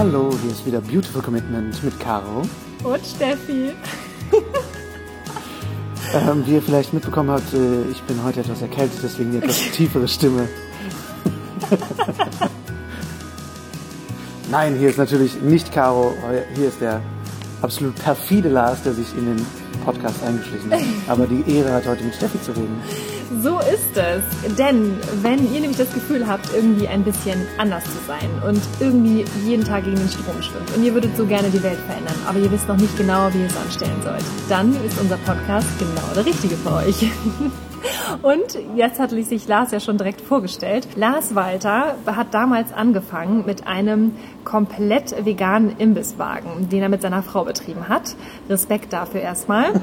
Hallo, hier ist wieder Beautiful Commitment mit Caro. Und Steffi. Ähm, wie ihr vielleicht mitbekommen habt, äh, ich bin heute etwas erkältet, deswegen die etwas tiefere Stimme. Nein, hier ist natürlich nicht Caro, hier ist der absolut perfide Lars, der sich in den Podcast eingeschlichen hat. Aber die Ehre hat heute mit Steffi zu reden. So ist es. Denn wenn ihr nämlich das Gefühl habt, irgendwie ein bisschen anders zu sein und irgendwie jeden Tag gegen den Strom schwimmt und ihr würdet so gerne die Welt verändern, aber ihr wisst noch nicht genau, wie ihr es anstellen sollt, dann ist unser Podcast genau der richtige für euch. Und jetzt hat sich Lars ja schon direkt vorgestellt. Lars Walter hat damals angefangen mit einem komplett veganen Imbisswagen, den er mit seiner Frau betrieben hat. Respekt dafür erstmal.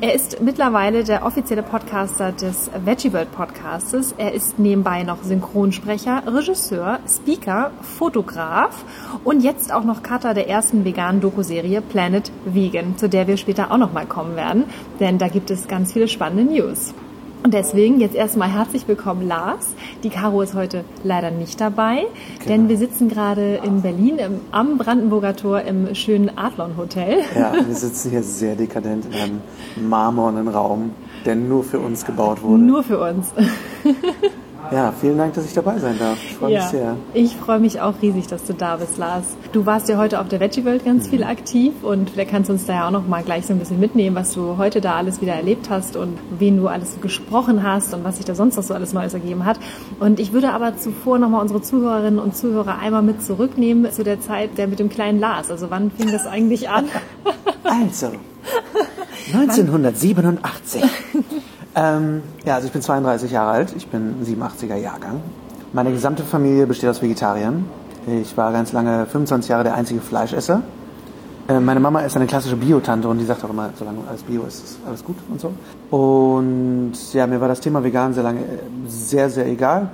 Er ist mittlerweile der offizielle Podcaster des Veggie World Podcastes. Er ist nebenbei noch Synchronsprecher, Regisseur, Speaker, Fotograf und jetzt auch noch Cutter der ersten veganen Dokuserie Planet Vegan, zu der wir später auch noch mal kommen werden, denn da gibt es ganz viele spannende News. Und deswegen jetzt erstmal herzlich willkommen, Lars. Die Caro ist heute leider nicht dabei, Genau. denn wir sitzen gerade in Berlin im, am Brandenburger Tor im schönen Adlon Hotel. Ja, wir sitzen hier sehr dekadent in einem marmornen Raum, der nur für uns gebaut wurde. Nur für uns. Ja, vielen Dank, dass ich dabei sein darf. Ich freue mich sehr. Ich freue mich auch riesig, dass du da bist, Lars. Du warst ja heute auf der Veggie World ganz Mhm. viel aktiv und vielleicht kannst du uns da ja auch noch mal gleich so ein bisschen mitnehmen, was du heute da alles wieder erlebt hast und wen du alles gesprochen hast und was sich da sonst noch so alles Neues ergeben hat. Und ich würde aber zuvor noch mal unsere Zuhörerinnen und Zuhörer einmal mit zurücknehmen zu der Zeit der mit dem kleinen Lars. Also wann fing das eigentlich an? Also, 1987. ähm, ja, also ich bin 32 Jahre alt, ich bin ein 87er Jahrgang. Meine gesamte Familie besteht aus Vegetariern. Ich war ganz lange 25 Jahre der einzige Fleischesser. Äh, Meine Mama ist eine klassische Biotante und die sagt auch immer, solange alles Bio ist, ist alles gut und so. Und ja, mir war das Thema vegan sehr lange sehr, sehr egal.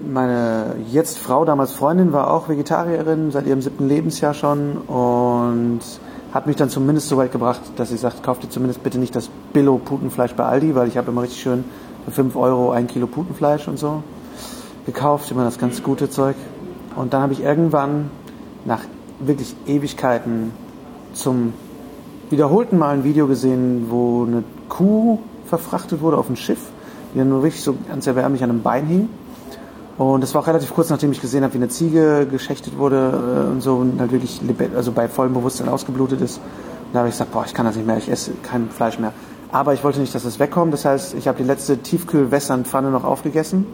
Meine jetzt Frau, damals Freundin, war auch Vegetarierin seit ihrem siebten Lebensjahr schon und hat mich dann zumindest so weit gebracht, dass sie sagt, kauf dir zumindest bitte nicht das Billo-Putenfleisch bei Aldi, weil ich habe immer richtig schön für 5 Euro ein Kilo Putenfleisch und so gekauft, immer das ganz gute Zeug. Und dann habe ich irgendwann nach wirklich Ewigkeiten zum wiederholten Mal ein Video gesehen, wo eine Kuh verfrachtet wurde auf ein Schiff, die dann nur wirklich so ganz erbärmlich an einem Bein hing. Und das war auch relativ kurz, nachdem ich gesehen habe, wie eine Ziege geschächtet wurde äh, und so und halt wirklich also bei vollem Bewusstsein ausgeblutet ist. Und da habe ich gesagt, boah, ich kann das nicht mehr, ich esse kein Fleisch mehr. Aber ich wollte nicht, dass es wegkommt. Das heißt, ich habe die letzte Tiefkühl-Western-Pfanne noch aufgegessen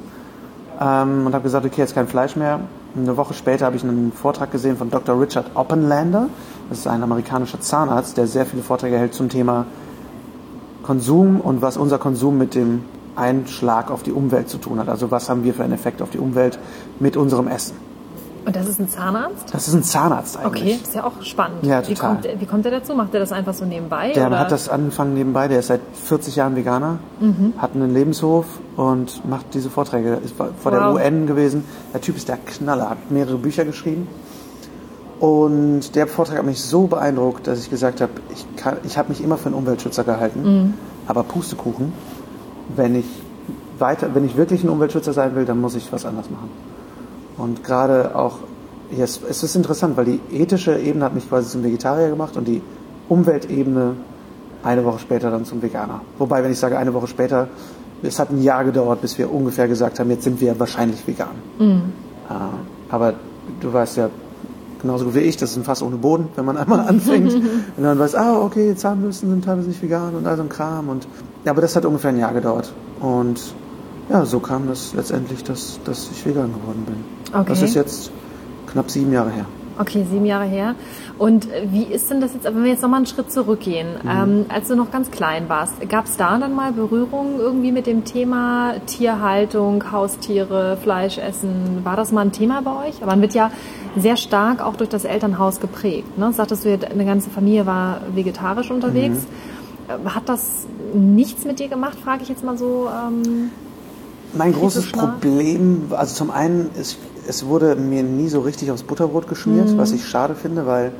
ähm, und habe gesagt, okay, jetzt kein Fleisch mehr. Eine Woche später habe ich einen Vortrag gesehen von Dr. Richard Oppenlander. Das ist ein amerikanischer Zahnarzt, der sehr viele Vorträge hält zum Thema Konsum und was unser Konsum mit dem Einschlag auf die Umwelt zu tun hat. Also was haben wir für einen Effekt auf die Umwelt mit unserem Essen. Und das ist ein Zahnarzt? Das ist ein Zahnarzt eigentlich. Okay, ist ja auch spannend. Ja, Wie total. kommt, er- wie kommt er dazu? Macht er das einfach so nebenbei? Der oder? hat das angefangen nebenbei, der ist seit 40 Jahren Veganer, hat einen Lebenshof und macht diese Vorträge. Ist vor der Wow. UN gewesen. Der Typ ist der Knaller, hat mehrere Bücher geschrieben. Und der Vortrag hat mich so beeindruckt, dass ich gesagt habe, ich, kann- ich habe mich immer für einen Umweltschützer gehalten, aber Pustekuchen, wenn ich, weiter, wenn ich wirklich ein Umweltschützer sein will, dann muss ich was anderes machen. Und gerade auch, ja, es, es ist interessant, weil die ethische Ebene hat mich quasi zum Vegetarier gemacht und die Umweltebene eine Woche später dann zum Veganer. Wobei, wenn ich sage eine Woche später, es hat ein Jahr gedauert, bis wir ungefähr gesagt haben, jetzt sind wir wahrscheinlich vegan. Äh, aber du weißt ja genauso gut wie ich, das ist ein Fass ohne Boden, wenn man einmal anfängt und dann weiß, ah, okay, Zahnbürsten sind teilweise nicht vegan und all so ein Kram. Und, aber das hat ungefähr ein Jahr gedauert. Und ja, so kam das letztendlich, dass, dass ich vegan geworden bin. Okay. Das ist jetzt knapp sieben Jahre her. Okay, sieben Jahre her. Und äh, wie ist denn das jetzt, wenn wir jetzt nochmal einen Schritt zurückgehen, Mhm. ähm, als du noch ganz klein warst, gab es da dann mal Berührungen irgendwie mit dem Thema Tierhaltung, Haustiere, Fleisch essen? War das mal ein Thema bei euch? Aber man wird ja sehr stark auch durch das Elternhaus geprägt. Ne? Sagtest du, eine ganze Familie war vegetarisch unterwegs. Mhm. Äh, Hat das nichts mit dir gemacht, frage ich jetzt mal so? Ähm, Mein großes? Problem, also zum einen, ist, es wurde mir nie so richtig aufs Butterbrot geschmiert, Mhm. was ich schade finde, weil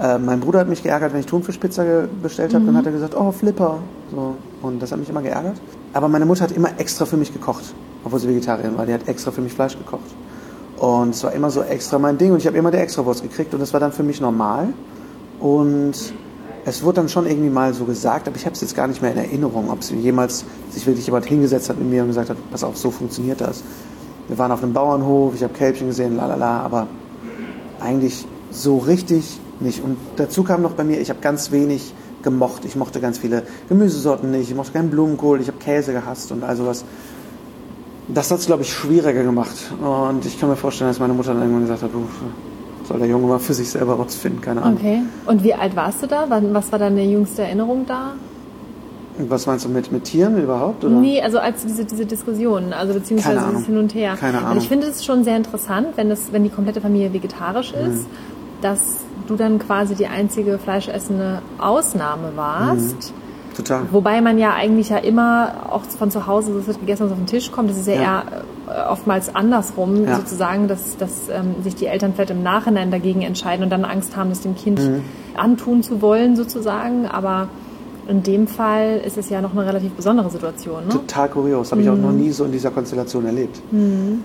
äh, mein Bruder hat mich geärgert, wenn ich Thunfischpizza ge- bestellt habe, Mhm. dann hat er gesagt, oh Flipper, so und das hat mich immer geärgert. Aber meine Mutter hat immer extra für mich gekocht, obwohl sie Vegetarierin war, die hat extra für mich Fleisch gekocht. Und es war immer so extra mein Ding und ich habe immer die Extrawurst gekriegt und das war dann für mich normal. Und es wurde dann schon irgendwie mal so gesagt, aber ich habe es jetzt gar nicht mehr in Erinnerung, ob es jemals sich wirklich jemand hingesetzt hat mit mir und gesagt hat, pass auf, so funktioniert das. Wir waren auf einem Bauernhof, ich habe Kälbchen gesehen, lalala, aber eigentlich so richtig nicht. Und dazu kam noch bei mir, ich habe ganz wenig gemocht. Ich mochte ganz viele Gemüsesorten nicht, ich mochte keinen Blumenkohl, ich habe Käse gehasst und all sowas. Das hat es, glaube ich, schwieriger gemacht. Und ich kann mir vorstellen, dass meine Mutter dann irgendwann gesagt hat, soll der Junge mal für sich selber rausfinden, keine Ahnung. Okay. Und wie alt warst du da? Was war deine jüngste Erinnerung da? Was meinst du mit, mit Tieren überhaupt? Oder? Nee, also als diese, diese Diskussion, also beziehungsweise dieses Hin und Her. Keine Ahnung. Also ich finde es schon sehr interessant, wenn, das, wenn die komplette Familie vegetarisch ist, mhm. dass du dann quasi die einzige fleischessende Ausnahme warst. Mhm. Total. Wobei man ja eigentlich ja immer auch von zu Hause, das wird gegessen, was auf den Tisch kommt, das ist ja, ja. eher oftmals andersrum, ja. sozusagen, dass, dass ähm, sich die Eltern vielleicht im Nachhinein dagegen entscheiden und dann Angst haben, das dem Kind mhm. antun zu wollen, sozusagen. Aber in dem Fall ist es ja noch eine relativ besondere Situation. Ne? Total kurios. Habe ich auch noch mhm. nie so in dieser Konstellation erlebt. Mhm.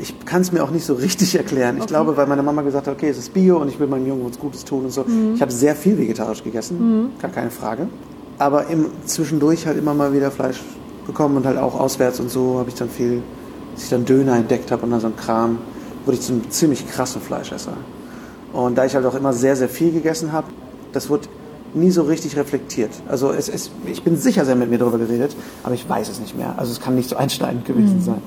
Ich kann es mir auch nicht so richtig erklären. Ich okay. glaube, weil meine Mama gesagt hat, okay, es ist Bio und ich will meinem Jungen was Gutes tun und so. Mhm. Ich habe sehr viel vegetarisch gegessen, mhm. gar keine Frage. Aber im, zwischendurch halt immer mal wieder Fleisch bekommen und halt auch auswärts und so habe ich dann viel, als ich dann Döner entdeckt habe und dann so ein Kram, wurde ich zum ziemlich krassen Fleischesser. Und da ich halt auch immer sehr, sehr viel gegessen habe, das wurde nie so richtig reflektiert. Also es, es, ich bin sicher, sie haben mit mir darüber geredet, aber ich weiß es nicht mehr. Also es kann nicht so einschneidend gewesen mhm. sein.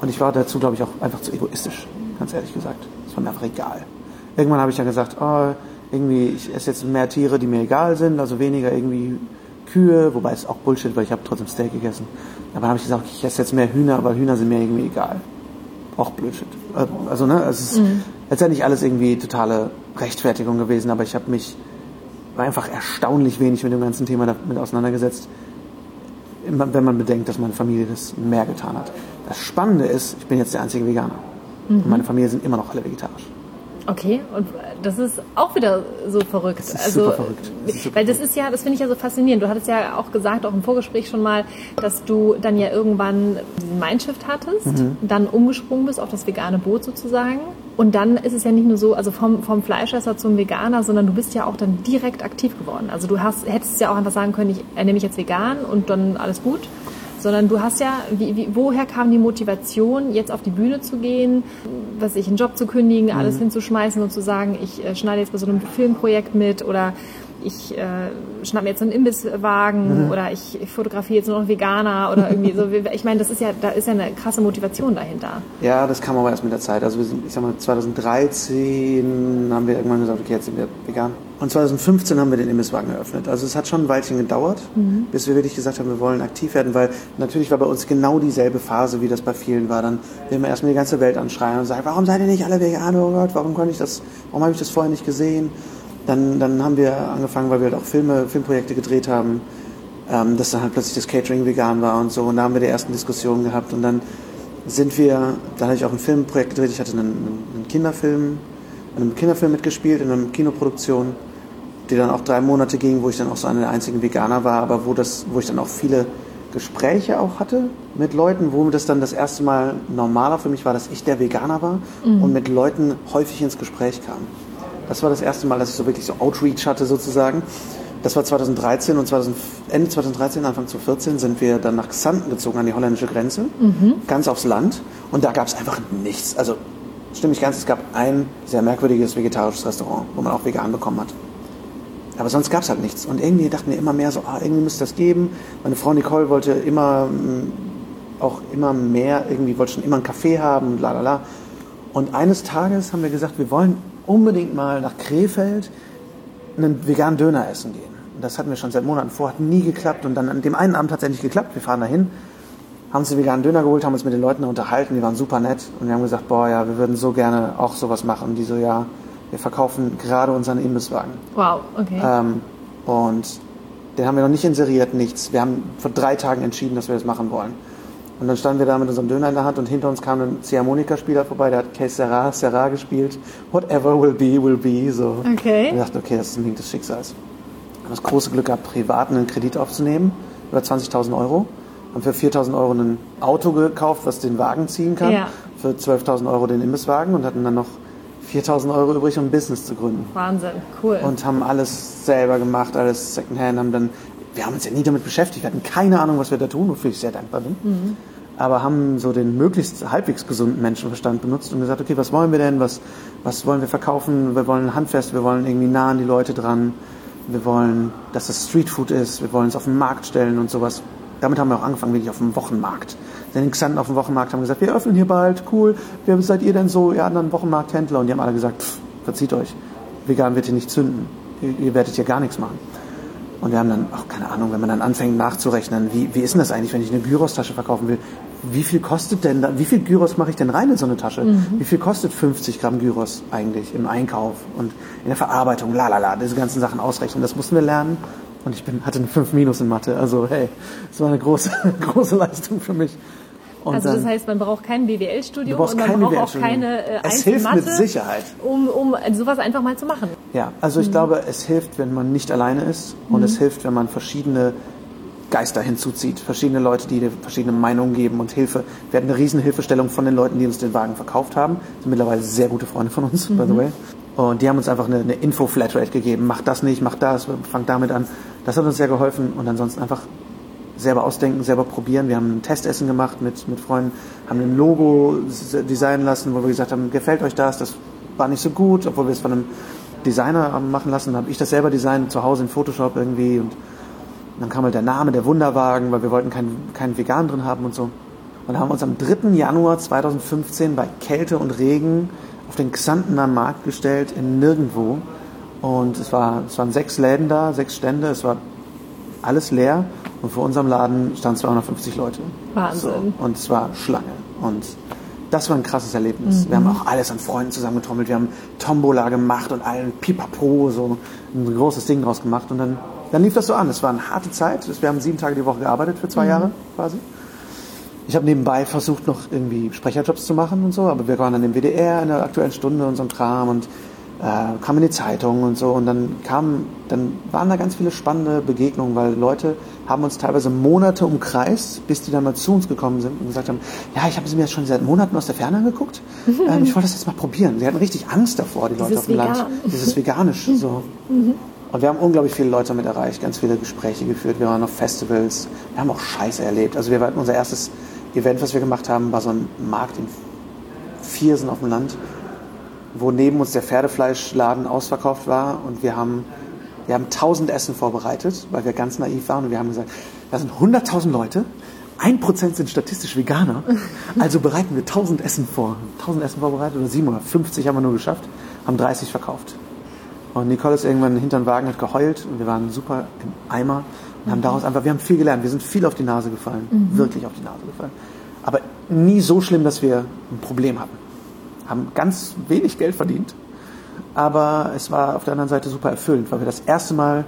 Und ich war dazu, glaube ich, auch einfach zu egoistisch, ganz ehrlich gesagt. Es war mir einfach egal. Irgendwann habe ich dann gesagt, oh, irgendwie, ich esse jetzt mehr Tiere, die mir egal sind, also weniger irgendwie Kühe, wobei es auch Bullshit, weil ich habe trotzdem Steak gegessen. Aber dann habe ich gesagt, ich esse jetzt mehr Hühner, weil Hühner sind mir irgendwie egal. Auch Bullshit. Äh, also, ne, es ist mhm. letztendlich alles irgendwie totale Rechtfertigung gewesen, aber ich habe mich einfach erstaunlich wenig mit dem ganzen Thema damit auseinandergesetzt, wenn man bedenkt, dass meine Familie das mehr getan hat. Das Spannende ist, ich bin jetzt der einzige Veganer. Mhm. Und meine Familie sind immer noch alle vegetarisch. Okay, und das ist auch wieder so verrückt. Das ist also, super verrückt. Das super weil das ist ja, das finde ich ja so faszinierend. Du hattest ja auch gesagt, auch im Vorgespräch schon mal, dass du dann ja irgendwann diesen Mindshift hattest, mhm. dann umgesprungen bist auf das vegane Boot sozusagen. Und dann ist es ja nicht nur so, also vom, vom Fleischesser zum Veganer, sondern du bist ja auch dann direkt aktiv geworden. Also du hast, hättest ja auch einfach sagen können, ich ernehme mich jetzt vegan und dann alles gut sondern du hast ja, wie, wie, woher kam die Motivation, jetzt auf die Bühne zu gehen, was ich, einen Job zu kündigen, alles mhm. hinzuschmeißen und zu sagen, ich äh, schneide jetzt bei so einem Filmprojekt mit oder ich äh, schnapp mir jetzt einen Imbisswagen mhm. oder ich, ich fotografiere jetzt nur noch Veganer oder irgendwie so. Ich meine, das ist ja, da ist ja eine krasse Motivation dahinter. Ja, das kam aber erst mit der Zeit. Also wir sind, ich sag mal, 2013 haben wir irgendwann gesagt, okay, jetzt sind wir vegan. Und 2015 haben wir den Imbisswagen eröffnet. Also es hat schon ein Weilchen gedauert, mhm. bis wir wirklich gesagt haben, wir wollen aktiv werden, weil natürlich war bei uns genau dieselbe Phase, wie das bei vielen war. Dann will man erstmal die ganze Welt anschreien und sagen, warum seid ihr nicht alle vegan? Oh Gott, warum konnte ich das, warum habe ich das vorher nicht gesehen? Dann, dann haben wir angefangen, weil wir halt auch Filme, Filmprojekte gedreht haben, ähm, dass dann halt plötzlich das Catering vegan war und so. Und da haben wir die ersten Diskussionen gehabt. Und dann sind wir, da hatte ich auch ein Filmprojekt gedreht. Ich hatte einen, einen Kinderfilm, einen Kinderfilm mitgespielt in einer Kinoproduktion, die dann auch drei Monate ging, wo ich dann auch so einer der einzigen Veganer war, aber wo, das, wo ich dann auch viele Gespräche auch hatte mit Leuten, wo das dann das erste Mal normaler für mich war, dass ich der Veganer war mhm. und mit Leuten häufig ins Gespräch kam. Das war das erste Mal, dass ich so wirklich so Outreach hatte sozusagen. Das war 2013 und 2000, Ende 2013, Anfang 2014 sind wir dann nach Xanten gezogen an die holländische Grenze, mhm. ganz aufs Land. Und da gab es einfach nichts. Also stimme ich ganz, es gab ein sehr merkwürdiges vegetarisches Restaurant, wo man auch vegan bekommen hat. Aber sonst gab es halt nichts. Und irgendwie dachten wir immer mehr so, ah, irgendwie müsste das geben. Meine Frau Nicole wollte immer mm, auch immer mehr, irgendwie wollte schon immer einen Kaffee haben, la la la. Und eines Tages haben wir gesagt, wir wollen unbedingt mal nach Krefeld einen veganen Döner essen gehen. Und das hatten wir schon seit Monaten vor, hat nie geklappt. Und dann an dem einen Abend hat es endlich geklappt. Wir fahren dahin, haben uns den veganen Döner geholt, haben uns mit den Leuten unterhalten, die waren super nett. Und wir haben gesagt, boah, ja, wir würden so gerne auch sowas machen. Und die so, ja, wir verkaufen gerade unseren Imbisswagen. Wow, okay. Ähm, und den haben wir noch nicht inseriert, nichts. Wir haben vor drei Tagen entschieden, dass wir das machen wollen. Und dann standen wir da mit unserem Döner in der Hand und hinter uns kam ein Ziehharmonika-Spieler vorbei, der hat Case Serra, Serra gespielt. Whatever will be, will be. So. Okay. Und wir dachten, okay, das ist ein Link des Schicksals. Wir haben das große Glück gehabt, privat einen Kredit aufzunehmen, über 20.000 Euro. Haben für 4.000 Euro ein Auto gekauft, was den Wagen ziehen kann. Ja. Für für 12.000 Euro den Imbisswagen und hatten dann noch 4.000 Euro übrig, um ein Business zu gründen. Wahnsinn, cool. Und haben alles selber gemacht, alles Secondhand, haben dann, wir haben uns ja nie damit beschäftigt, wir hatten keine Ahnung, was wir da tun, wofür ich sehr dankbar bin. Mhm. Aber haben so den möglichst halbwegs gesunden Menschenverstand benutzt und gesagt, okay, was wollen wir denn, was, was wollen wir verkaufen, wir wollen handfest, wir wollen irgendwie nah an die Leute dran, wir wollen, dass das Streetfood ist, wir wollen es auf den Markt stellen und sowas. Damit haben wir auch angefangen, wirklich auf dem Wochenmarkt. Denn die Xanten auf dem Wochenmarkt haben gesagt, wir öffnen hier bald, cool, wer seid ihr denn so, ihr anderen Wochenmarkthändler? Und die haben alle gesagt, pff, verzieht euch, vegan wird hier nicht zünden, ihr, ihr werdet hier gar nichts machen. Und wir haben dann, auch keine Ahnung, wenn man dann anfängt nachzurechnen, wie, wie ist denn das eigentlich, wenn ich eine Gyros-Tasche verkaufen will? Wie viel kostet denn da, wie viel Gyros mache ich denn rein in so eine Tasche? Mhm. Wie viel kostet 50 Gramm Gyros eigentlich im Einkauf und in der Verarbeitung, la la la, diese ganzen Sachen ausrechnen, das mussten wir lernen. Und ich bin, hatte eine 5 Minus in Mathe, also hey, das war eine große, große Leistung für mich. Und also das heißt, man braucht kein BWL-Studium und man braucht auch keine äh, Es hilft mit Sicherheit. um, um sowas einfach mal zu machen. Ja, also ich glaube, es hilft, wenn man nicht alleine ist und es hilft, wenn man verschiedene Geister hinzuzieht, verschiedene Leute, die dir verschiedene Meinungen geben und Hilfe. Wir hatten eine riesen Hilfestellung von den Leuten, die uns den Wagen verkauft haben. Das sind mittlerweile sehr gute Freunde von uns, by the way. Und die haben uns einfach eine, eine Info-Flatrate gegeben. Mach das nicht, mach das, fang damit an. Das hat uns sehr geholfen und ansonsten einfach selber ausdenken, selber probieren. Wir haben ein Testessen gemacht mit, mit Freunden, haben ein Logo designen lassen, wo wir gesagt haben, gefällt euch das? Das war nicht so gut, obwohl wir es von einem Designer haben machen lassen, habe ich das selber designt, zu Hause in Photoshop irgendwie und dann kam halt der Name, der Wunderwagen, weil wir wollten keinen keinen Vegan drin haben und so. Und haben wir uns am 3. Januar 2015 bei Kälte und Regen auf den Xantener Markt gestellt in Nirgendwo. Und es, war, es waren sechs Läden da, sechs Stände, es war alles leer. Und vor unserem Laden standen 250 Leute. Wahnsinn. So, und es war Schlange. Und das war ein krasses Erlebnis. Wir haben auch alles an Freunden zusammengetrommelt. Wir haben Tombola gemacht und allen Pipapo, so ein großes Ding draus gemacht. Und dann, dann lief das so an. Es war eine harte Zeit. Wir haben sieben Tage die Woche gearbeitet für zwei Jahre quasi. Ich habe nebenbei versucht, noch irgendwie Sprecherjobs zu machen und so, aber wir waren dann im WDR in der aktuellen Stunde und so ein Kram und äh, kamen in die Zeitung und so und dann kamen, dann waren da ganz viele spannende Begegnungen, weil Leute haben uns teilweise Monate umkreist, bis die dann mal zu uns gekommen sind und gesagt haben, ja, ich habe sie mir jetzt schon seit Monaten aus der Ferne angeguckt, ähm, ich wollte das jetzt mal probieren. Sie hatten richtig Angst davor, die Leute Dieses auf dem Land. Vegan. Dieses Veganische, so. Und wir haben unglaublich viele Leute damit erreicht, ganz viele Gespräche geführt. Wir waren auf Festivals, wir haben auch Scheiße erlebt. Also wir hatten unser erstes Event, was wir gemacht haben, war so ein Markt in Viersen auf dem Land, wo neben uns der Pferdefleischladen ausverkauft war. Und wir haben, wir haben 1000 Essen vorbereitet, weil wir ganz naiv waren. Und wir haben gesagt, da sind 100.000 Leute, 1% sind statistisch Veganer, also bereiten wir 1000 Essen vor. 1000 Essen vorbereitet. Oder 750 haben wir nur geschafft, haben 30 verkauft. Und Nicole ist irgendwann hinter den Wagen, hat geheult. Und wir waren super im Eimer und haben daraus einfach, wir haben viel gelernt, wir sind viel auf die Nase gefallen, wirklich auf die Nase gefallen. Aber nie so schlimm, dass wir ein Problem hatten. Haben ganz wenig Geld verdient, aber es war auf der anderen Seite super erfüllend, weil wir das erste Mal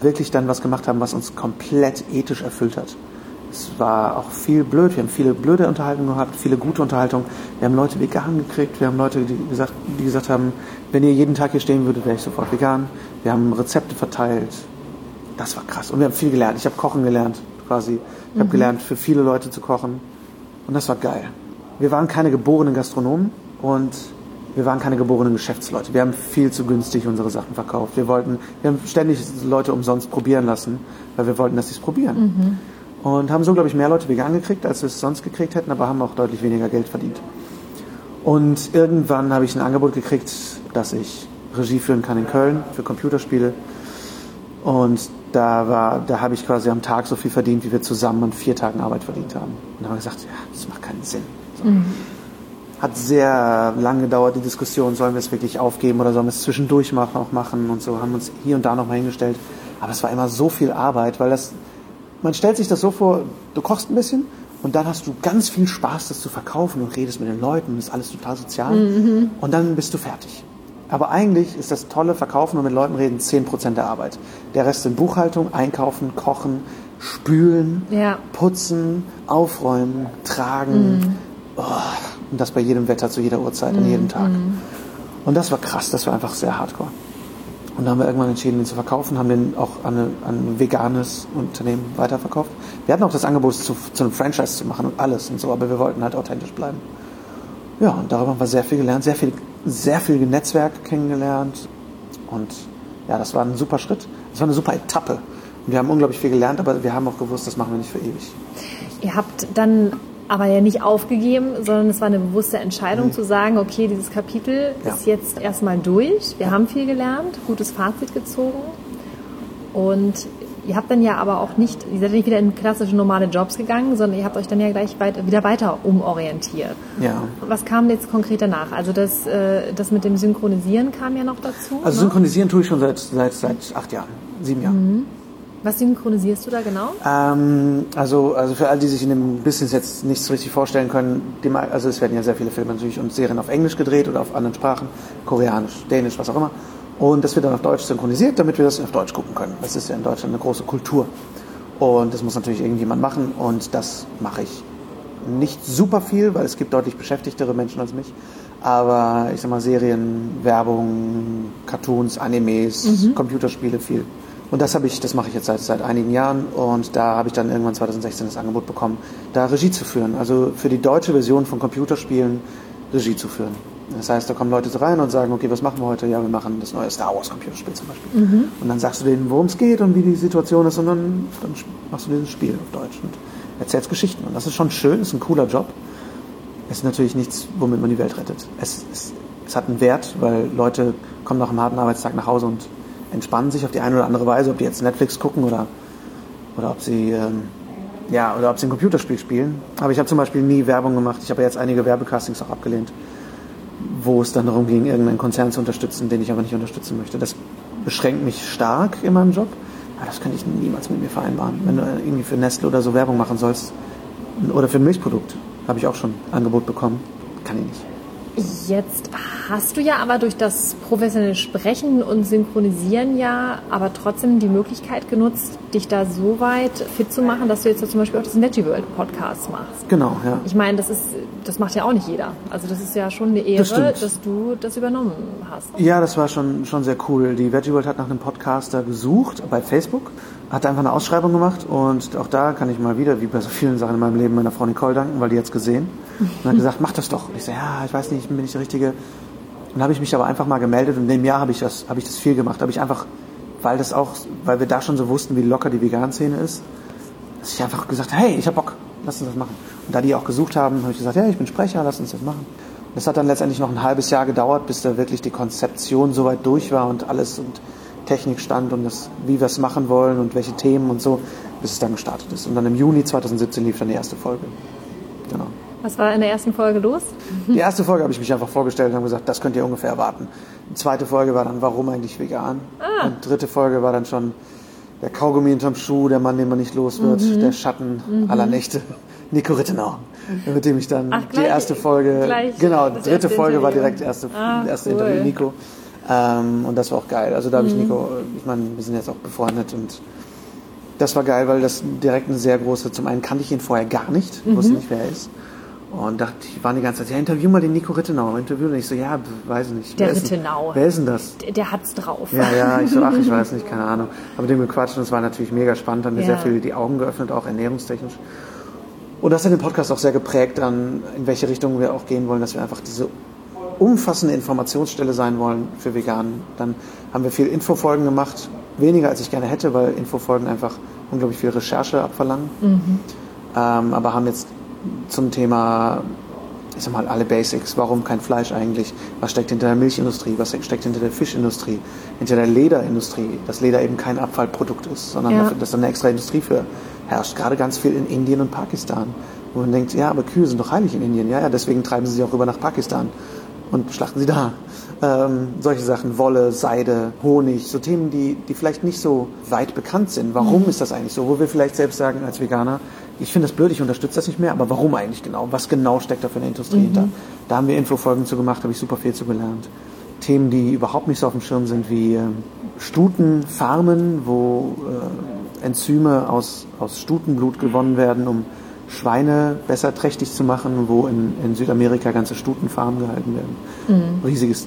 wirklich dann was gemacht haben, was uns komplett ethisch erfüllt hat. Es war auch viel blöd. Wir haben viele blöde Unterhaltungen gehabt, viele gute Unterhaltungen. Wir haben Leute vegan gekriegt. Wir haben Leute, die gesagt, die gesagt haben, wenn ihr jeden Tag hier stehen würdet, wäre ich sofort vegan. Wir haben Rezepte verteilt. Das war krass. Und wir haben viel gelernt. Ich habe kochen gelernt, quasi. Ich habe gelernt, für viele Leute zu kochen. Und das war geil. Wir waren keine geborenen Gastronomen und wir waren keine geborenen Geschäftsleute. Wir haben viel zu günstig unsere Sachen verkauft. Wir wollten, wir haben ständig Leute umsonst probieren lassen, weil wir wollten, dass sie es probieren. Und haben so, glaube ich, mehr Leute vegan gekriegt, als wir es sonst gekriegt hätten, aber haben auch deutlich weniger Geld verdient. Und irgendwann habe ich ein Angebot gekriegt, dass ich Regie führen kann in Köln für Computerspiele. Und da war, da habe ich quasi am Tag so viel verdient, wie wir zusammen an vier Tagen Arbeit verdient haben. Und dann haben wir gesagt, ja, das macht keinen Sinn. So. Hat sehr lange gedauert, die Diskussion, sollen wir es wirklich aufgeben oder sollen wir es zwischendurch machen, auch machen und so, haben uns hier und da nochmal hingestellt. Aber es war immer so viel Arbeit, weil das, man stellt sich das so vor, du kochst ein bisschen und dann hast du ganz viel Spaß, das zu verkaufen und redest mit den Leuten und ist alles total sozial und dann bist du fertig. Aber eigentlich ist das tolle Verkaufen und mit Leuten reden 10% der Arbeit. Der Rest sind Buchhaltung, Einkaufen, Kochen, Spülen, Ja. Putzen, Aufräumen, Tragen. Oh, und das bei jedem Wetter, zu jeder Uhrzeit, an jedem Tag. Und das war krass, das war einfach sehr hardcore. Und dann haben wir irgendwann entschieden, den zu verkaufen, haben den auch an, eine, an ein veganes Unternehmen weiterverkauft. Wir hatten auch das Angebot, zu, zu einem Franchise zu machen und alles und so, aber wir wollten halt authentisch bleiben. ja, und darüber haben wir sehr viel gelernt, sehr viel, sehr viel Netzwerk kennengelernt. Und ja, das war ein super Schritt. Das war eine super Etappe. Und wir haben unglaublich viel gelernt, aber wir haben auch gewusst, das machen wir nicht für ewig. Ihr habt dann aber ja nicht aufgegeben, sondern es war eine bewusste Entscheidung mhm. zu sagen, okay, dieses Kapitel ja. ist jetzt erstmal durch. Wir haben viel gelernt, gutes Fazit gezogen. Und ihr habt dann ja aber auch nicht, ihr seid nicht wieder in klassische normale Jobs gegangen, sondern ihr habt euch dann ja gleich weit, wieder weiter umorientiert. Ja. Was kam jetzt konkret danach? Also das, äh, das mit dem Synchronisieren kam ja noch dazu. Also ne? Synchronisieren tue ich schon seit, seit, seit acht Jahren, sieben Jahren. Mhm. Was synchronisierst du da genau? Ähm, also, also für all die sich in dem Business jetzt nicht so richtig vorstellen können, die, also es werden ja sehr viele Filme natürlich und Serien auf Englisch gedreht oder auf anderen Sprachen, Koreanisch, Dänisch, was auch immer. Und das wird dann auf Deutsch synchronisiert, damit wir das auf Deutsch gucken können. Das ist ja in Deutschland eine große Kultur. Und das muss natürlich irgendjemand machen und das mache ich nicht super viel, weil es gibt deutlich beschäftigtere Menschen als mich. Aber ich sag mal Serien, Werbung, Cartoons, Animes, mhm. Computerspiele viel. Und das habe ich, das mache ich jetzt seit, seit einigen Jahren und da habe ich dann irgendwann 2016 das Angebot bekommen, da Regie zu führen. Also für die deutsche Version von Computerspielen Regie zu führen. Das heißt, da kommen Leute rein und sagen, okay, was machen wir heute? Ja, wir machen das neue Star Wars Computerspiel zum Beispiel. Mhm. Und dann sagst du denen, worum es geht und wie die Situation ist und dann, dann machst du dieses Spiel auf Deutsch und erzählst Geschichten. Und das ist schon schön, ist ein cooler Job. Es ist natürlich nichts, womit man die Welt rettet. Es, es, es hat einen Wert, weil Leute kommen nach einem harten Arbeitstag nach Hause und entspannen sich auf die eine oder andere Weise, ob die jetzt Netflix gucken oder, oder ob sie ähm, ja, oder ob sie ein Computerspiel spielen. Aber ich habe zum Beispiel nie Werbung gemacht. Ich habe jetzt einige Werbecastings auch abgelehnt, wo es dann darum ging, irgendeinen Konzern zu unterstützen, den ich aber nicht unterstützen möchte. Das beschränkt mich stark in meinem Job. Aber das könnte ich niemals mit mir vereinbaren. Wenn du irgendwie für Nestle oder so Werbung machen sollst oder für ein Milchprodukt, habe ich auch schon Angebot bekommen. Kann ich nicht. Jetzt hast du ja aber durch das professionelle Sprechen und Synchronisieren ja aber trotzdem die Möglichkeit genutzt, dich da so weit fit zu machen, dass du jetzt zum Beispiel auch das Veggie World Podcast machst. Genau, ja. Ich meine, das ist, das macht ja auch nicht jeder. Also das ist ja schon eine Ehre, das dass du das übernommen hast. Ja, das war schon, schon sehr cool. Die Veggie World hat nach einem Podcaster gesucht bei Facebook hat einfach eine Ausschreibung gemacht und auch da kann ich mal wieder, wie bei so vielen Sachen in meinem Leben, meiner Frau Nicole danken, weil die jetzt gesehen und hat gesagt, mach das doch. Und ich so, ja, ich weiß nicht, bin ich der Richtige. Und dann habe ich mich aber einfach mal gemeldet und in dem Jahr habe ich das, habe ich das viel gemacht. Habe ich einfach, weil das auch, weil wir da schon so wussten, wie locker die Vegan-Szene ist, dass ich einfach gesagt habe, hey, ich habe Bock, lass uns das machen. Und da die auch gesucht haben, habe ich gesagt, ja, ich bin Sprecher, lass uns das machen. Das hat dann letztendlich noch ein halbes Jahr gedauert, bis da wirklich die Konzeption soweit durch war und alles und Technik stand und das, wie wir es machen wollen und welche Themen und so, bis es dann gestartet ist. Und dann im Juni 2017 lief dann die erste Folge. Genau. Was war in der ersten Folge los? Die erste Folge habe ich mich einfach vorgestellt und habe gesagt, das könnt ihr ungefähr erwarten. Die zweite Folge war dann, warum eigentlich vegan? Ah. Und die dritte Folge war dann schon der Kaugummi hinterm Schuh, der Mann, den man nicht los wird, mhm. der Schatten mhm. aller Nächte. Nico Rittenau, mit dem ich dann Ach, gleich, die erste Folge, gleich, genau, die dritte Folge war direkt erste, ah, erste cool. Interview Nico. Ähm, und das war auch geil. Also da habe ich mhm. Nico, ich meine, wir sind jetzt auch befreundet und das war geil, weil das direkt eine sehr große, zum einen kannte ich ihn vorher gar nicht, mhm. wusste nicht, wer er ist. Und dachte, ich war die ganze Zeit, ja, interview mal den Nico Rittenau. Interview und ich so, ja, weiß nicht. Der wer Rittenau. Ist, wer ist denn das? Der, der, hat's drauf. Ja, ja, ich so, ach, ich weiß nicht, keine Ahnung. Aber dem gequatscht und es war natürlich mega spannend, hat mir ja. sehr viel die Augen geöffnet, auch ernährungstechnisch. Und das hat den Podcast auch sehr geprägt an, in welche Richtung wir auch gehen wollen, dass wir einfach diese umfassende Informationsstelle sein wollen für Veganen. Dann haben wir viel Infofolgen gemacht, weniger als ich gerne hätte, weil Infofolgen einfach unglaublich viel Recherche abverlangen. Mhm. Ähm, aber haben jetzt zum Thema, ich sag mal, alle Basics. Warum kein Fleisch eigentlich? Was steckt hinter der Milchindustrie? Was steckt hinter der Fischindustrie? Hinter der Lederindustrie? Dass Leder eben kein Abfallprodukt ist, sondern ja. dass da eine extra Industrie für herrscht. Gerade ganz viel in Indien und Pakistan. Wo man denkt, ja, aber Kühe sind doch heilig in Indien. Ja, ja, deswegen treiben sie sie auch rüber nach Pakistan und schlachten sie da. Ähm, solche Sachen, Wolle, Seide, Honig, so Themen, die, die vielleicht nicht so weit bekannt sind. Warum mhm. ist das eigentlich so? Wo wir vielleicht selbst sagen als Veganer, ich finde das blöd, ich unterstütze das nicht mehr, aber warum eigentlich genau? Was genau steckt da für eine Industrie mhm. hinter? Da haben wir Infofolgen zu gemacht, habe ich super viel zu gelernt. Themen, die überhaupt nicht so auf dem Schirm sind, wie äh, Stutenfarmen, wo äh, Enzyme aus, aus Stutenblut gewonnen werden, um Schweine besser trächtig zu machen, wo in, in Südamerika ganze Stutenfarmen gehalten werden. Mhm. Riesiges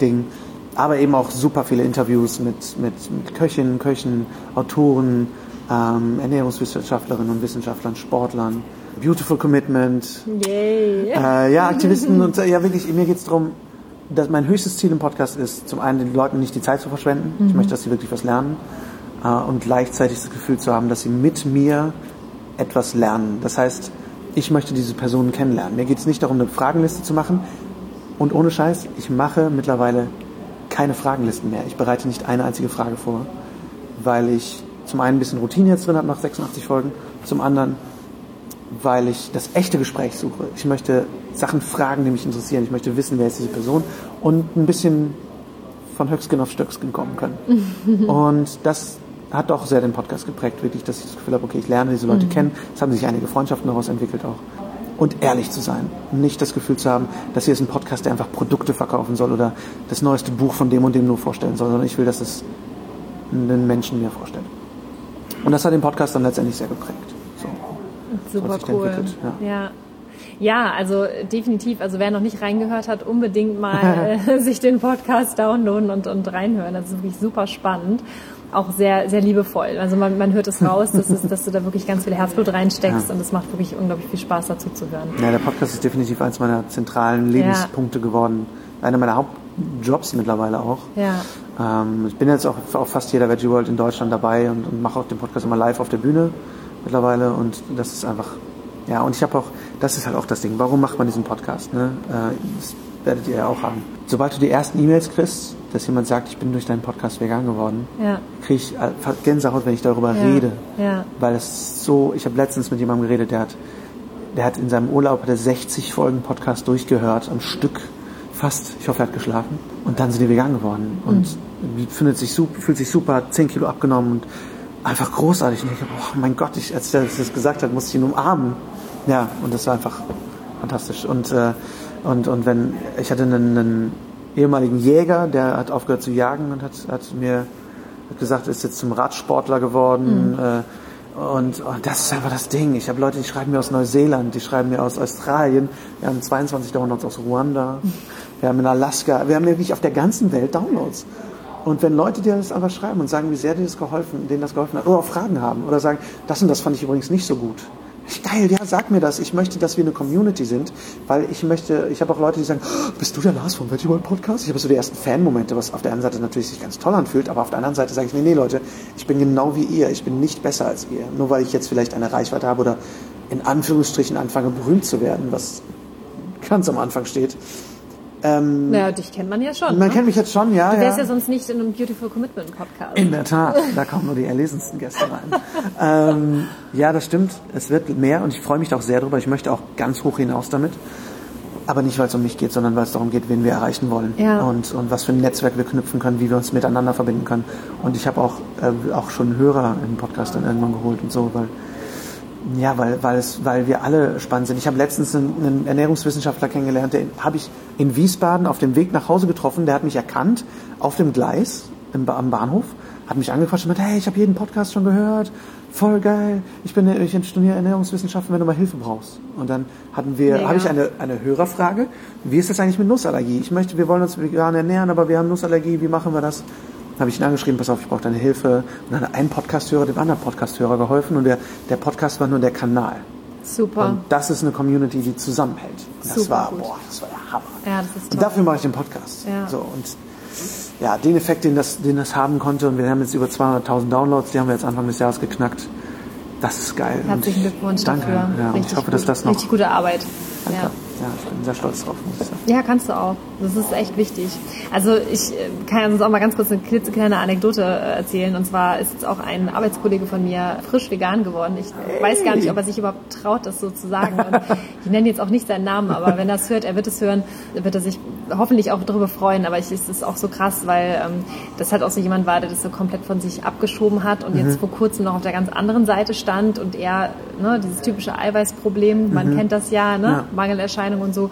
Ding. Aber eben auch super viele Interviews mit, mit, mit Köchinnen, Köchen, Autoren, ähm, Ernährungswissenschaftlerinnen und Wissenschaftlern, Sportlern, Beautiful Commitment, Yay. äh, ja, Aktivisten und ja wirklich, mir geht es darum, dass mein höchstes Ziel im Podcast ist, zum einen den Leuten nicht die Zeit zu verschwenden, ich möchte, dass sie wirklich was lernen äh, und gleichzeitig das Gefühl zu haben, dass sie mit mir etwas lernen. Das heißt, ich möchte diese Personen kennenlernen. Mir geht es nicht darum, eine Fragenliste zu machen und ohne Scheiß, ich mache mittlerweile keine Fragenlisten mehr. Ich bereite nicht eine einzige Frage vor, weil ich zum einen ein bisschen Routine jetzt drin habe nach 86 Folgen, zum anderen, weil ich das echte Gespräch suche. Ich möchte Sachen fragen, die mich interessieren. Ich möchte wissen, wer ist diese Person und ein bisschen von Höchstgen auf Stöcksken kommen können. und das hat auch sehr den Podcast geprägt, wirklich, dass ich das Gefühl habe, okay, ich lerne diese Leute kennen. Es haben sich einige Freundschaften daraus entwickelt auch. Und ehrlich zu sein. Nicht das Gefühl zu haben, dass hier ist ein Podcast, der einfach Produkte verkaufen soll oder das neueste Buch von dem und dem nur vorstellen soll, sondern ich will, dass es einen Menschen mir vorstellt. Und das hat den Podcast dann letztendlich sehr geprägt. So. Super cool. ja. ja. Ja, also definitiv. Also wer noch nicht reingehört hat, unbedingt mal äh, sich den Podcast downloaden und, und reinhören. Das ist wirklich super spannend. Auch sehr, sehr liebevoll. Also man, man hört es raus, dass, es, dass du da wirklich ganz viel Herzblut reinsteckst Ja. und es macht wirklich unglaublich viel Spaß dazu zu hören. Ja, der Podcast ist definitiv eins meiner zentralen Lebenspunkte geworden. Einer meiner Hauptjobs mittlerweile auch. Ja. Ähm, ich bin jetzt auch auf fast jeder Veggie World in Deutschland dabei und, und mache auch den Podcast immer live auf der Bühne mittlerweile und das ist einfach, ja, und ich habe auch, das ist halt auch das Ding, warum macht man diesen Podcast? Ne? Äh, das werdet ihr ja auch haben. Sobald du die ersten E-Mails kriegst, dass jemand sagt, ich bin durch deinen Podcast vegan geworden, Ja. kriege ich äh, Gänsehaut, wenn ich darüber Ja. rede. Ja. Weil es so, ich habe letztens mit jemandem geredet, der hat, der hat in seinem Urlaub hat er 60 Folgen Podcast durchgehört, am Stück, fast. Ich hoffe, er hat geschlafen. Und dann sind die vegan geworden. Und findet sich, fühlt sich super, 10 Kilo abgenommen und einfach großartig. Und ich dachte, oh mein Gott, ich, als er das gesagt hat, musste ich ihn umarmen. Ja, und das war einfach fantastisch. Und, äh, und, und wenn, ich hatte einen, einen ehemaligen Jäger, der hat aufgehört zu jagen und hat, hat mir hat gesagt, ist jetzt zum Radsportler geworden. Äh, und, und das ist einfach das Ding. Ich habe Leute, die schreiben mir aus Neuseeland, die schreiben mir aus Australien. Wir haben 22 Downloads aus Ruanda. Wir haben in Alaska. Wir haben wirklich auf der ganzen Welt Downloads. Und wenn Leute dir das einfach schreiben und sagen, wie sehr dir das geholfen, denen das geholfen hat, oder auch Fragen haben oder sagen, das und das fand ich übrigens nicht so gut. Geil, ja, sag mir das. Ich möchte, dass wir eine Community sind, weil ich möchte, ich habe auch Leute, die sagen, "Oh, bist du der Lars vom World Podcast? Ich habe so die ersten Fan-Momente, was auf der einen Seite natürlich sich ganz toll anfühlt, aber auf der anderen Seite sage ich, nee, nee, Leute, ich bin genau wie ihr. Ich bin nicht besser als ihr. Nur weil ich jetzt vielleicht eine Reichweite habe oder in Anführungsstrichen anfange, berühmt zu werden, was ganz am Anfang steht. Ähm, Naja, dich kennt man ja schon. man ne? kennt mich jetzt schon, ja. Du wärst ja ja. sonst nicht in einem Beautiful Commitment Podcast. In der Tat, da kommen nur die erlesensten Gäste rein. ähm, ja, das stimmt. Es wird mehr und ich freue mich auch sehr drüber. Ich möchte auch ganz hoch hinaus damit. Aber nicht, weil es um mich geht, sondern weil es darum geht, wen wir erreichen wollen. Ja. Und, und was für ein Netzwerk wir knüpfen können, wie wir uns miteinander verbinden können. Und ich habe auch, äh, auch schon Hörer im Podcast dann irgendwann geholt und so, weil, ja, weil, weil, es, weil wir alle spannend sind. Ich habe letztens einen, einen Ernährungswissenschaftler kennengelernt, den habe ich in Wiesbaden auf dem Weg nach Hause getroffen. Der hat mich erkannt auf dem Gleis im, am Bahnhof, hat mich angequatscht und meinte, hey, ich habe jeden Podcast schon gehört, voll geil. Ich bin, ich studiere Ernährungswissenschaften, wenn du mal Hilfe brauchst. Und dann hatten wir, Mega. habe ich eine, eine Hörerfrage. Wie ist das eigentlich mit Nussallergie? Ich möchte, wir wollen uns vegan ernähren, aber wir haben Nussallergie. Wie machen wir das? Habe ich ihn angeschrieben, pass auf, ich brauche deine Hilfe. Und dann hat ein Podcasthörer dem anderen Podcasthörer geholfen und der, der Podcast war nur der Kanal. Super. Und das ist eine Community, die zusammenhält. Und das Super war, gut. boah, das war der Hammer. Ja, das ist Und toll. dafür mache ich den Podcast. Ja. So, und ja, den Effekt, den das, den das haben konnte, und wir haben jetzt über 200.000 Downloads, die haben wir jetzt Anfang des Jahres geknackt. Das ist geil. Und Herzlichen ich- Glückwunsch danke. dafür. Ja, und ich hoffe, gut. dass das noch. Richtig gute Arbeit. Danke. Ja. Ja, ich bin sehr stolz drauf, muss ich sagen. Ja, kannst du auch. Das ist echt wichtig. Also ich äh, kann ja sonst auch mal ganz kurz eine klitzekleine Anekdote äh, erzählen. Und zwar ist jetzt auch ein Arbeitskollege von mir frisch vegan geworden. Ich weiß gar nicht, ob er sich überhaupt traut, das so zu sagen. Und ich nenne jetzt auch nicht seinen Namen, aber wenn er es hört, er wird es hören, wird er sich hoffentlich auch darüber freuen. Aber ich, es ist auch so krass, weil ähm, das halt auch so jemand war, der das so komplett von sich abgeschoben hat und jetzt vor kurzem noch auf der ganz anderen Seite stand und er, ne, dieses typische Eiweißproblem, man kennt das ja, ne? Ja. Mangelerscheinung und so.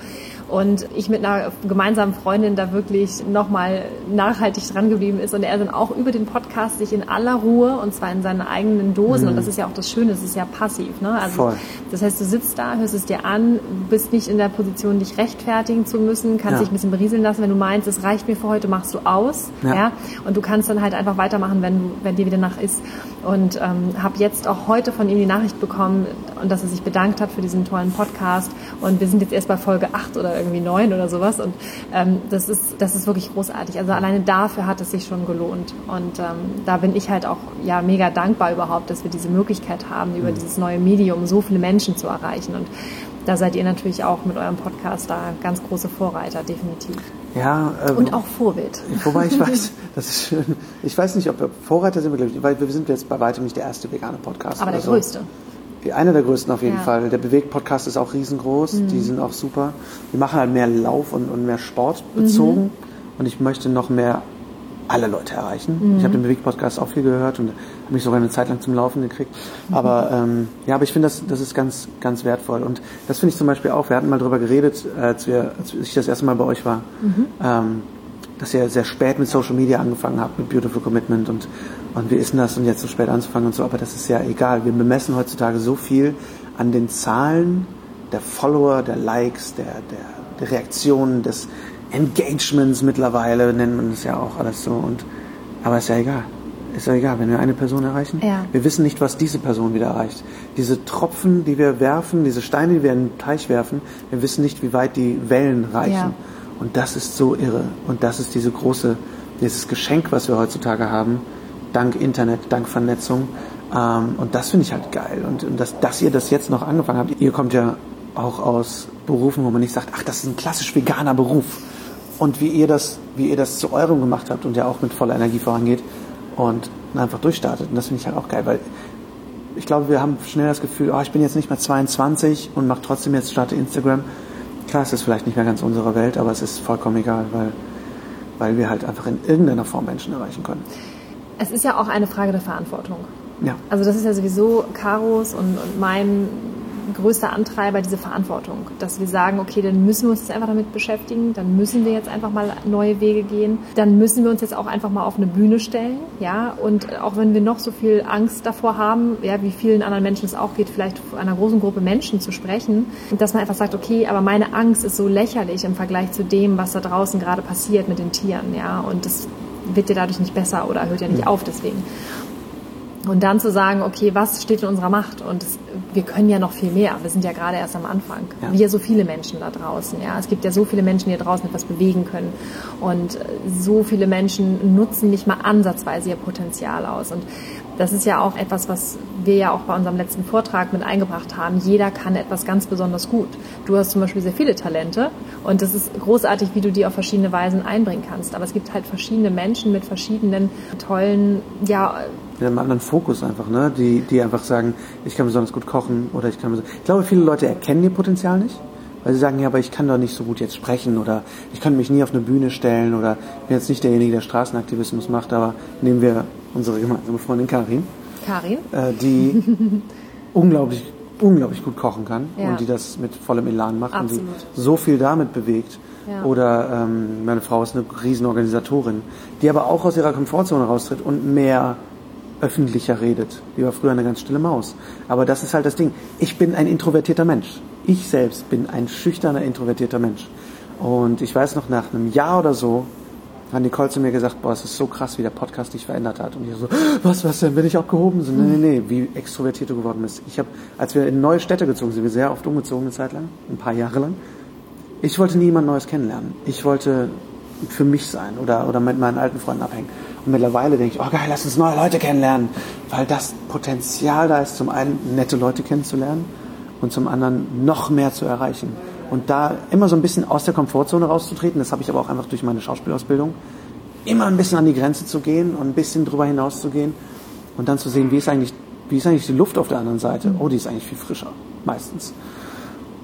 Und ich mit einer gemeinsamen Freundin da wirklich nochmal nachhaltig dran geblieben ist und er dann auch über den Podcast sich in aller Ruhe und zwar in seinen eigenen Dosen und das ist ja auch das Schöne, es ist ja passiv, ne? Also Voll. Das heißt, du sitzt da, hörst es dir an, bist nicht in der Position, dich rechtfertigen zu müssen, kannst Ja. dich ein bisschen berieseln lassen. Wenn du meinst, es reicht mir für heute, machst du aus. Ja. Ja. Und du kannst dann halt einfach weitermachen, wenn, du, wenn dir wieder nach ist. Und ähm, habe jetzt auch heute von ihm die Nachricht bekommen, und dass er sich bedankt hat für diesen tollen Podcast. Und wir sind jetzt erst bei Folge 8 oder irgendwie 9 oder sowas. Und ähm, das, ist, das ist wirklich großartig. Also alleine dafür hat es sich schon gelohnt. Und ähm, da bin ich halt auch ja, mega dankbar überhaupt, dass wir diese Möglichkeit haben, über dieses neue Medium so viele Menschen zu erreichen. Und da seid ihr natürlich auch mit eurem Podcast da ganz große Vorreiter, definitiv. Ja, äh, Und auch Vorbild. Wobei ich weiß, das ist schön. Ich weiß nicht, ob wir Vorreiter sind, wir, weil wir sind jetzt bei weitem nicht der erste vegane Podcast. Aber der so. größte. Einer der größten auf jeden Ja. Mhm. Fall. Der Bewegt-Podcast ist auch riesengroß. Die sind auch super. Die machen halt mehr Lauf und, und mehr Sport bezogen. Mhm. Und ich möchte noch mehr alle Leute erreichen. Mhm. Ich habe den Bewegt-Podcast auch viel gehört und mich sogar eine Zeit lang zum Laufen gekriegt. Mhm. Aber ähm, ja, aber ich finde, das, das ist ganz, ganz wertvoll. Und das finde ich zum Beispiel auch, wir hatten mal drüber geredet, als, wir, als ich das erste Mal bei euch war, Mhm. ähm, dass ihr sehr spät mit Social Media angefangen habt, mit Beautiful Commitment und, und wie ist denn das und jetzt so spät anzufangen und so, aber das ist ja egal. Wir bemessen heutzutage so viel an den Zahlen der Follower, der Likes, der, der, der Reaktionen, des Engagements mittlerweile, nennt man es ja auch alles so und, aber ist ja egal. Ist ja egal, wenn wir eine Person erreichen. Ja. Wir wissen nicht, was diese Person wieder erreicht. Diese Tropfen, die wir werfen, diese Steine, die wir in den Teich werfen, wir wissen nicht, wie weit die Wellen reichen. Ja. Und das ist so irre. Und das ist diese große, dieses Geschenk, was wir heutzutage haben, dank Internet, dank Vernetzung. Ähm, und das finde ich halt geil. Und, und dass, dass ihr das jetzt noch angefangen habt, ihr kommt ja auch aus Berufen, wo man nicht sagt, ach, das ist ein klassisch veganer Beruf. Und wie ihr das, wie ihr das zu eurem gemacht habt und ja auch mit voller Energie vorangeht und einfach durchstartet. Und das finde ich halt auch geil, weil ich glaube, wir haben schnell das Gefühl, oh, ich bin jetzt nicht mehr 22 und mache trotzdem jetzt starte Instagram. Klar, es ist vielleicht nicht mehr ganz unsere Welt, aber es ist vollkommen egal, weil, weil wir halt einfach in irgendeiner Form Menschen erreichen können. Es ist ja auch eine Frage der Verantwortung. Ja. Also das ist ja sowieso Karos und, und mein größter Antreiber, diese Verantwortung. Dass wir sagen, okay, dann müssen wir uns jetzt einfach damit beschäftigen, dann müssen wir jetzt einfach mal neue Wege gehen, dann müssen wir uns jetzt auch einfach mal auf eine Bühne stellen, ja, und auch wenn wir noch so viel Angst davor haben, ja, wie vielen anderen Menschen es auch geht, vielleicht vor einer großen Gruppe Menschen zu sprechen, dass man einfach sagt, okay, aber meine Angst ist so lächerlich im Vergleich zu dem, was da draußen gerade passiert mit den Tieren, ja, und das wird ja dadurch nicht besser oder hört ja nicht auf deswegen. Und dann zu sagen, okay, was steht in unserer Macht? Und es, wir können ja noch viel mehr. Wir sind ja gerade erst am Anfang. Ja. Ja so viele Menschen da draußen. Ja, es gibt ja so viele Menschen, die da draußen etwas bewegen können. Und äh, so viele Menschen nutzen nicht mal ansatzweise ihr Potenzial aus. Und das ist ja auch etwas, was wir ja auch bei unserem letzten Vortrag mit eingebracht haben. Jeder kann etwas ganz besonders gut. Du hast zum Beispiel sehr viele Talente und es ist großartig, wie du die auf verschiedene Weisen einbringen kannst. Aber es gibt halt verschiedene Menschen mit verschiedenen tollen, ja, mit einem anderen Fokus einfach, ne? Die, die einfach sagen, ich kann besonders gut kochen oder ich kann. Ich glaube, viele Leute erkennen ihr Potenzial nicht, weil sie sagen, ja, aber ich kann doch nicht so gut jetzt sprechen oder ich kann mich nie auf eine Bühne stellen oder ich bin jetzt nicht derjenige, der Straßenaktivismus macht, aber nehmen wir unsere gemeinsame Freundin Karin, Karin. äh, die unglaublich, unglaublich gut kochen kann Ja. und die das mit vollem Elan macht und Absolut. die so viel damit bewegt. Ja. Oder ähm, meine Frau ist eine Riesenorganisatorin, die aber auch aus ihrer Komfortzone raustritt und mehr öffentlicher redet. Die war früher eine ganz stille Maus. Aber das ist halt das Ding. Ich bin ein introvertierter Mensch. Ich selbst bin ein schüchterner, introvertierter Mensch. Und ich weiß noch, nach einem Jahr oder so hat Nicole zu mir gesagt, boah, es ist so krass, wie der Podcast dich verändert hat. Und ich so, was, was denn, bin ich abgehoben? So, nee, nee, nee, wie extrovertiert du geworden bist. Ich habe, als wir in neue Städte gezogen sind, wir sehr oft umgezogen eine Zeit lang, ein paar Jahre lang, ich wollte nie jemand Neues kennenlernen. Ich wollte für mich sein oder, oder mit meinen alten Freunden abhängen. Und mittlerweile denke ich, oh geil, lass uns neue Leute kennenlernen, weil das Potenzial da ist, zum einen nette Leute kennenzulernen und zum anderen noch mehr zu erreichen. Und da immer so ein bisschen aus der Komfortzone rauszutreten, das habe ich aber auch einfach durch meine Schauspielausbildung, immer ein bisschen an die Grenze zu gehen und ein bisschen drüber hinaus zu gehen und dann zu sehen, wie ist eigentlich, wie ist eigentlich die Luft auf der anderen Seite? Oh, die ist eigentlich viel frischer, meistens.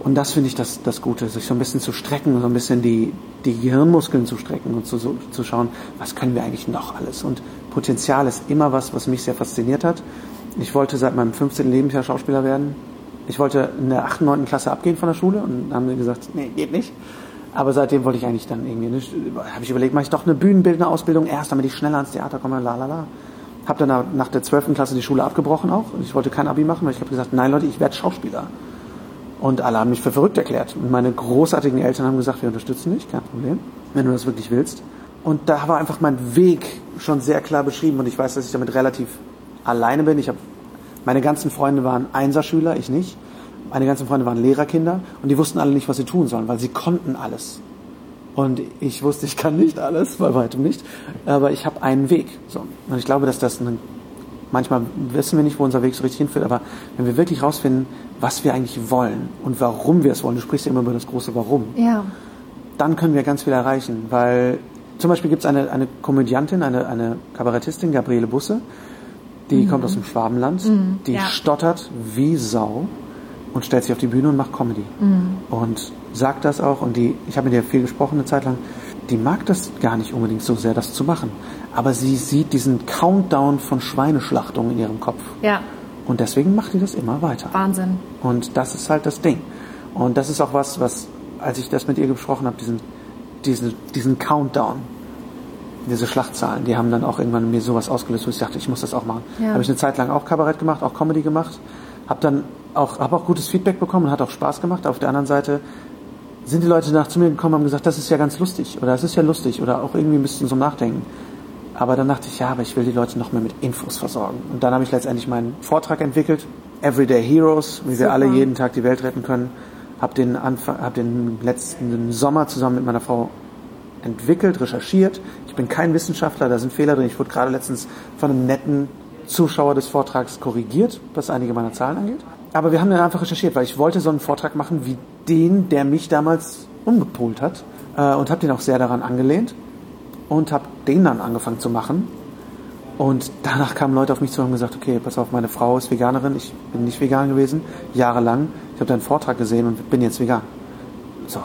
Und das finde ich das, das Gute, sich so ein bisschen zu strecken so ein bisschen die, die Gehirnmuskeln zu strecken und zu, so, zu schauen, was können wir eigentlich noch alles. Und Potenzial ist immer was, was mich sehr fasziniert hat. Ich wollte seit meinem 15. Lebensjahr Schauspieler werden. Ich wollte in der 8., 9. Klasse abgehen von der Schule und haben mir gesagt, nee, geht nicht. Aber seitdem wollte ich eigentlich dann irgendwie, habe ich überlegt, mache ich doch eine bühnenbildende Ausbildung erst, damit ich schneller ans Theater komme, la la la. Habe dann nach der 12. Klasse die Schule abgebrochen auch. Ich wollte kein Abi machen, weil ich habe gesagt, nein Leute, ich werde Schauspieler. Und alle haben mich für verrückt erklärt. Und meine großartigen Eltern haben gesagt, wir unterstützen dich, kein Problem, wenn du das wirklich willst. Und da war einfach mein Weg schon sehr klar beschrieben und ich weiß, dass ich damit relativ alleine bin. Ich habe meine ganzen Freunde waren Einserschüler, ich nicht. Meine ganzen Freunde waren Lehrerkinder und die wussten alle nicht, was sie tun sollen, weil sie konnten alles. Und ich wusste, ich kann nicht alles, bei weitem nicht, aber ich habe einen Weg. So. Und ich glaube, dass das eine, manchmal wissen wir nicht, wo unser Weg so richtig hinführt, aber wenn wir wirklich rausfinden, was wir eigentlich wollen und warum wir es wollen, du sprichst ja immer über das große Warum, Ja. dann können wir ganz viel erreichen, weil zum Beispiel gibt es eine, eine Komödiantin, eine, eine Kabarettistin, Gabriele Busse, die kommt aus dem Schwabenland, die ja. stottert wie Sau und stellt sich auf die Bühne und macht Comedy. Und sagt das auch, und die, ich habe mit ihr viel gesprochen eine Zeit lang, die mag das gar nicht unbedingt so sehr, das zu machen. Aber sie sieht diesen Countdown von Schweineschlachtungen in ihrem Kopf. Ja. Und deswegen macht die das immer weiter. Wahnsinn. Und das ist halt das Ding. Und das ist auch was, was, als ich das mit ihr gesprochen habe, diesen, diesen, diesen Countdown, diese Schlachtzahlen, die haben dann auch irgendwann mir sowas ausgelöst, wo ich dachte, ich muss das auch machen. Ja. Habe ich eine Zeit lang auch Kabarett gemacht, auch Comedy gemacht, habe dann auch, habe auch gutes Feedback bekommen und hat auch Spaß gemacht. Auf der anderen Seite sind die Leute nach zu mir gekommen und haben gesagt, das ist ja ganz lustig oder das ist ja lustig oder auch irgendwie ein bisschen zum Nachdenken. Aber dann dachte ich, ja, aber ich will die Leute noch mehr mit Infos versorgen. Und dann habe ich letztendlich meinen Vortrag entwickelt, Everyday Heroes, wie wir Super. alle jeden Tag die Welt retten können. Habe den, Anfang, hab den letzten Sommer zusammen mit meiner Frau entwickelt, recherchiert. Ich bin kein Wissenschaftler, da sind Fehler drin. Ich wurde gerade letztens von einem netten Zuschauer des Vortrags korrigiert, was einige meiner Zahlen angeht. Aber wir haben dann einfach recherchiert, weil ich wollte so einen Vortrag machen wie den, der mich damals umgepolt hat. Äh, und habe den auch sehr daran angelehnt und habe den dann angefangen zu machen. Und danach kamen Leute auf mich zu und haben gesagt, okay, pass auf, meine Frau ist Veganerin, ich bin nicht vegan gewesen, jahrelang. Ich habe deinen Vortrag gesehen und bin jetzt vegan. So,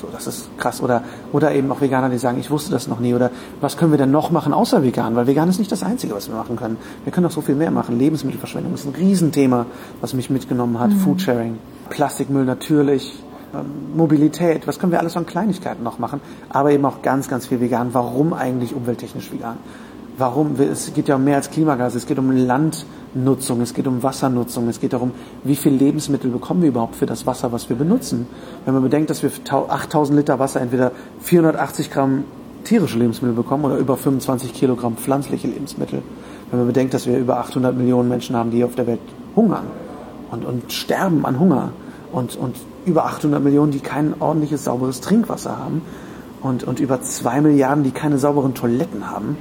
so, das ist krass. Oder, oder eben auch Veganer, die sagen, ich wusste das noch nie. Oder was können wir denn noch machen außer vegan? Weil vegan ist nicht das Einzige, was wir machen können. Wir können noch so viel mehr machen. Lebensmittelverschwendung ist ein Riesenthema, was mich mitgenommen hat. Foodsharing, Plastikmüll natürlich, ähm, Mobilität, was können wir alles an Kleinigkeiten noch machen, aber eben auch ganz, ganz viel vegan. Warum eigentlich umwelttechnisch vegan? Warum? Es geht ja um mehr als Klimagase, es geht um Landnutzung, es geht um Wassernutzung, es geht darum, wie viel Lebensmittel bekommen wir überhaupt für das Wasser, was wir benutzen. Wenn man bedenkt, dass wir für tau- 8000 Liter Wasser entweder 480 Gramm tierische Lebensmittel bekommen oder über 25 Kilogramm pflanzliche Lebensmittel. Wenn man bedenkt, dass wir über 800 Millionen Menschen haben, die auf der Welt hungern und, und sterben an Hunger und, und über 800 Millionen, die kein ordentliches, sauberes Trinkwasser haben und, und über 2 Milliarden, die keine sauberen Toiletten haben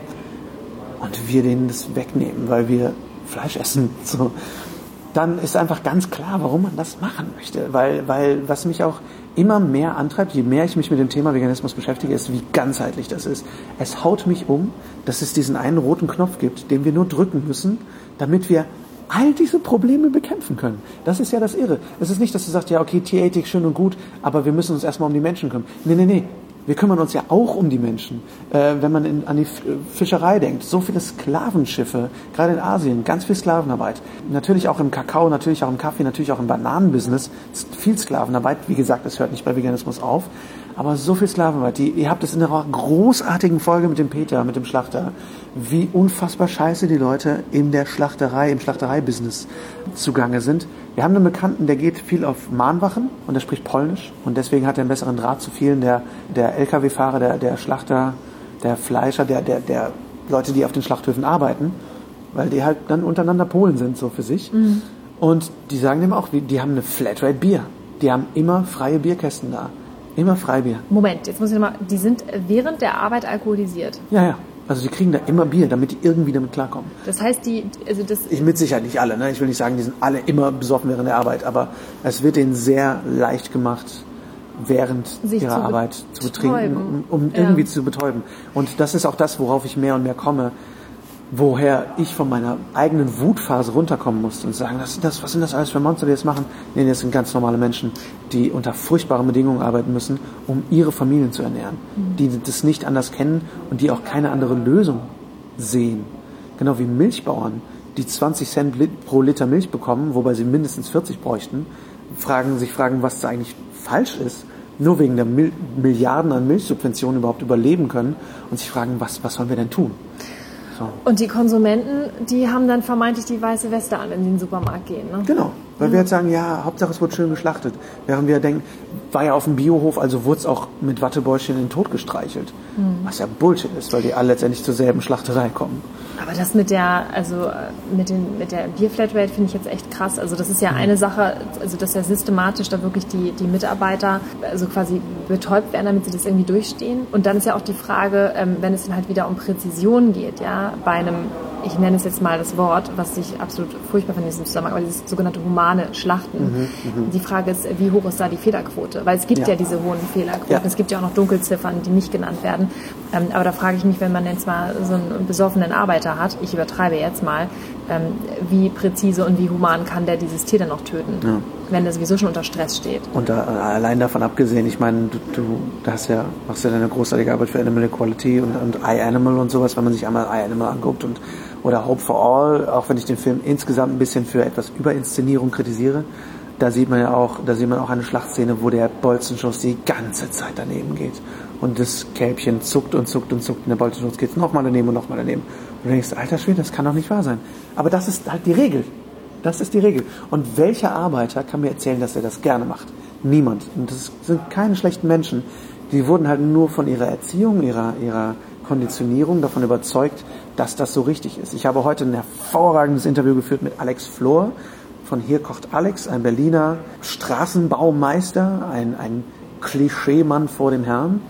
und wir denen das wegnehmen, weil wir Fleisch essen, so, dann ist einfach ganz klar, warum man das machen möchte. Weil, weil was mich auch immer mehr antreibt, je mehr ich mich mit dem Thema Veganismus beschäftige, ist, wie ganzheitlich das ist. Es haut mich um, dass es diesen einen roten Knopf gibt, den wir nur drücken müssen, damit wir all diese Probleme bekämpfen können. Das ist ja das Irre. Es ist nicht, dass du sagst, ja, okay, Tierethik schön und gut, aber wir müssen uns erstmal um die Menschen kümmern. Nee, nee, nee. Wir kümmern uns ja auch um die Menschen. Äh, wenn man in, an die F- Fischerei denkt, so viele Sklavenschiffe, gerade in Asien, ganz viel Sklavenarbeit. Natürlich auch im Kakao, natürlich auch im Kaffee, natürlich auch im Bananenbusiness. viel Sklavenarbeit. Wie gesagt, es hört nicht bei Veganismus auf. Aber so viel Sklavenarbeit. Die, ihr habt es in einer großartigen Folge mit dem Peter, mit dem Schlachter, wie unfassbar scheiße die Leute in der Schlachterei, im Schlachtereibusiness zugange sind. Wir haben einen Bekannten, der geht viel auf Mahnwachen und der spricht Polnisch und deswegen hat er einen besseren Draht zu vielen der, der Lkw-Fahrer, der, der Schlachter, der Fleischer, der, der, der Leute, die auf den Schlachthöfen arbeiten, weil die halt dann untereinander Polen sind, so für sich. Und die sagen dem auch, die haben eine Flatrate Bier. Die haben immer freie Bierkästen da. Immer Freibier. Moment, jetzt muss ich nochmal, die sind während der Arbeit alkoholisiert. Ja, ja. Also die kriegen da immer Bier, damit die irgendwie damit klarkommen. Das heißt, die, also das, Ich mit Sicherheit nicht alle, ne? Ich will nicht sagen, die sind alle immer besoffen während der Arbeit, aber es wird denen sehr leicht gemacht, während Sich ihrer zu Arbeit zu betrinken, um, um Ja. irgendwie zu betäuben. Und das ist auch das, worauf ich mehr und mehr komme, woher ich von meiner eigenen Wutphase runterkommen musste und sagen, was sind das, was sind das alles für Monster, die das machen? Nee, das sind ganz normale Menschen, die unter furchtbaren Bedingungen arbeiten müssen, um ihre Familien zu ernähren, die das nicht anders kennen und die auch keine andere Lösung sehen. Genau wie Milchbauern, die 20 Cent pro Liter Milch bekommen, wobei sie mindestens 40 bräuchten, fragen, sich fragen, was da eigentlich falsch ist, nur wegen der Mil Milliarden an Milchsubventionen überhaupt überleben können und sich fragen, was, was sollen wir denn tun? So. und die Konsumenten, die haben dann vermeintlich die weiße Weste an, wenn sie in den Supermarkt gehen. Ne? Genau. Weil wir jetzt sagen, ja, Hauptsache es wird schön geschlachtet. Während wir denken, war ja auf dem Biohof, also wurde es auch mit Wattebäuschen in den Tod gestreichelt. Was ja Bullshit ist, weil die alle letztendlich zur selben Schlachterei kommen. Aber das mit der, also äh, mit, den, mit der Bierflatrate finde ich jetzt echt krass. Also das ist ja eine Sache, also dass ja systematisch da wirklich die, die Mitarbeiter also quasi betäubt werden, damit sie das irgendwie durchstehen. Und dann ist ja auch die Frage, ähm, wenn es dann halt wieder um Präzision geht, ja, bei einem, ich nenne es jetzt mal das Wort, was ich absolut furchtbar finde in diesem Zusammenhang, aber dieses sogenannte humane Schlachten. Die Frage ist, wie hoch ist da die Fehlerquote? Weil es gibt ja, Ja. diese hohen Fehlerquoten. Ja. Es gibt ja auch noch Dunkelziffern, die nicht genannt werden. Ähm, aber da frage ich mich, wenn man jetzt mal so einen besoffenen Arbeiter hat, ich übertreibe jetzt mal, ähm, wie präzise und wie human kann der dieses Tier dann noch töten, wenn er sowieso schon unter Stress steht. Und da, allein davon abgesehen, ich meine, du, du hast ja, machst ja deine großartige Arbeit für Animal Equality und, und iAnimal und sowas, wenn man sich einmal iAnimal anguckt und oder Hope for All, auch wenn ich den Film insgesamt ein bisschen für etwas Überinszenierung kritisiere, da sieht man ja auch, da sieht man auch eine Schlachtszene, wo der Bolzenschuss die ganze Zeit daneben geht. Und das Kälbchen zuckt und zuckt und zuckt und der Bolzenschuss geht nochmal daneben und nochmal daneben. Und du denkst, alter Schwede, das kann doch nicht wahr sein. Aber das ist halt die Regel. Das ist die Regel. Und welcher Arbeiter kann mir erzählen, dass er das gerne macht? Niemand. Und das sind keine schlechten Menschen. Die wurden halt nur von ihrer Erziehung, ihrer, ihrer Konditionierung davon überzeugt, dass das so richtig ist. Ich habe heute ein hervorragendes Interview geführt mit Alex Flor von Hier kocht Alex, ein Berliner Straßenbaumeister, ein, ein Klischeemann vor dem Herrn,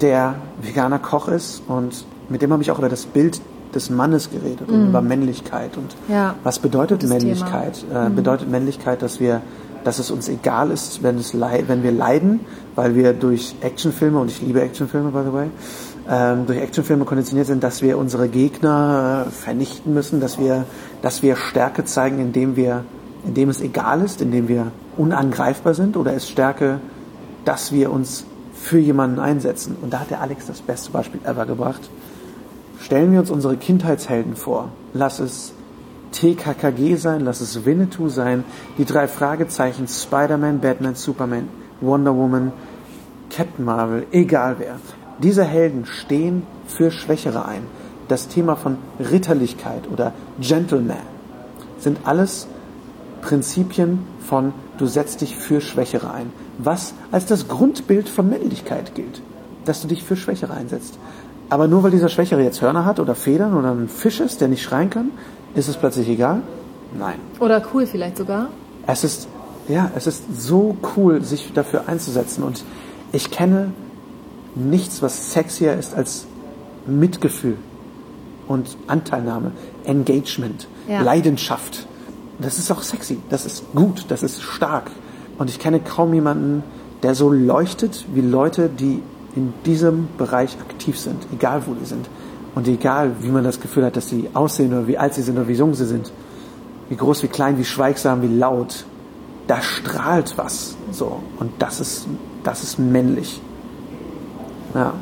der veganer Koch ist und mit dem habe ich auch über das Bild des Mannes geredet und über Männlichkeit und Ja, was bedeutet Männlichkeit? Äh, bedeutet Männlichkeit, dass wir, dass es uns egal ist, wenn es lei- wenn wir leiden, weil wir durch Actionfilme und ich liebe Actionfilme by the way, ähm, durch Actionfilme konditioniert sind, dass wir unsere Gegner äh, vernichten müssen, dass wir, dass wir Stärke zeigen, indem wir, indem es egal ist, indem wir unangreifbar sind, oder ist Stärke, dass wir uns für jemanden einsetzen? Und da hat der Alex das beste Beispiel ever gebracht. Stellen wir uns unsere Kindheitshelden vor. Lass es TKKG sein, lass es Winnetou sein, die drei Fragezeichen, Spider-Man, Batman, Superman, Wonder Woman, Captain Marvel, egal wer. Diese Helden stehen für Schwächere ein. Das Thema von Ritterlichkeit oder Gentleman sind alles Prinzipien von du setzt dich für Schwächere ein. Was als das Grundbild von Männlichkeit gilt, dass du dich für Schwächere einsetzt. Aber nur weil dieser Schwächere jetzt Hörner hat oder Federn oder ein Fisch ist, der nicht schreien kann, ist es plötzlich egal? Nein. Oder cool vielleicht sogar. Es ist, ja, es ist so cool, sich dafür einzusetzen. Und ich kenne nichts, was sexier ist als Mitgefühl und Anteilnahme, Engagement, Ja. Leidenschaft. Das ist auch sexy, das ist gut, das ist stark. Und ich kenne kaum jemanden, der so leuchtet wie Leute, die in diesem Bereich aktiv sind, egal wo die sind. Und egal, wie man das Gefühl hat, dass sie aussehen oder wie alt sie sind oder wie jung sie sind. Wie groß, wie klein, wie schweigsam, wie laut. Da strahlt was. So. Und das ist, das ist männlich. Ja.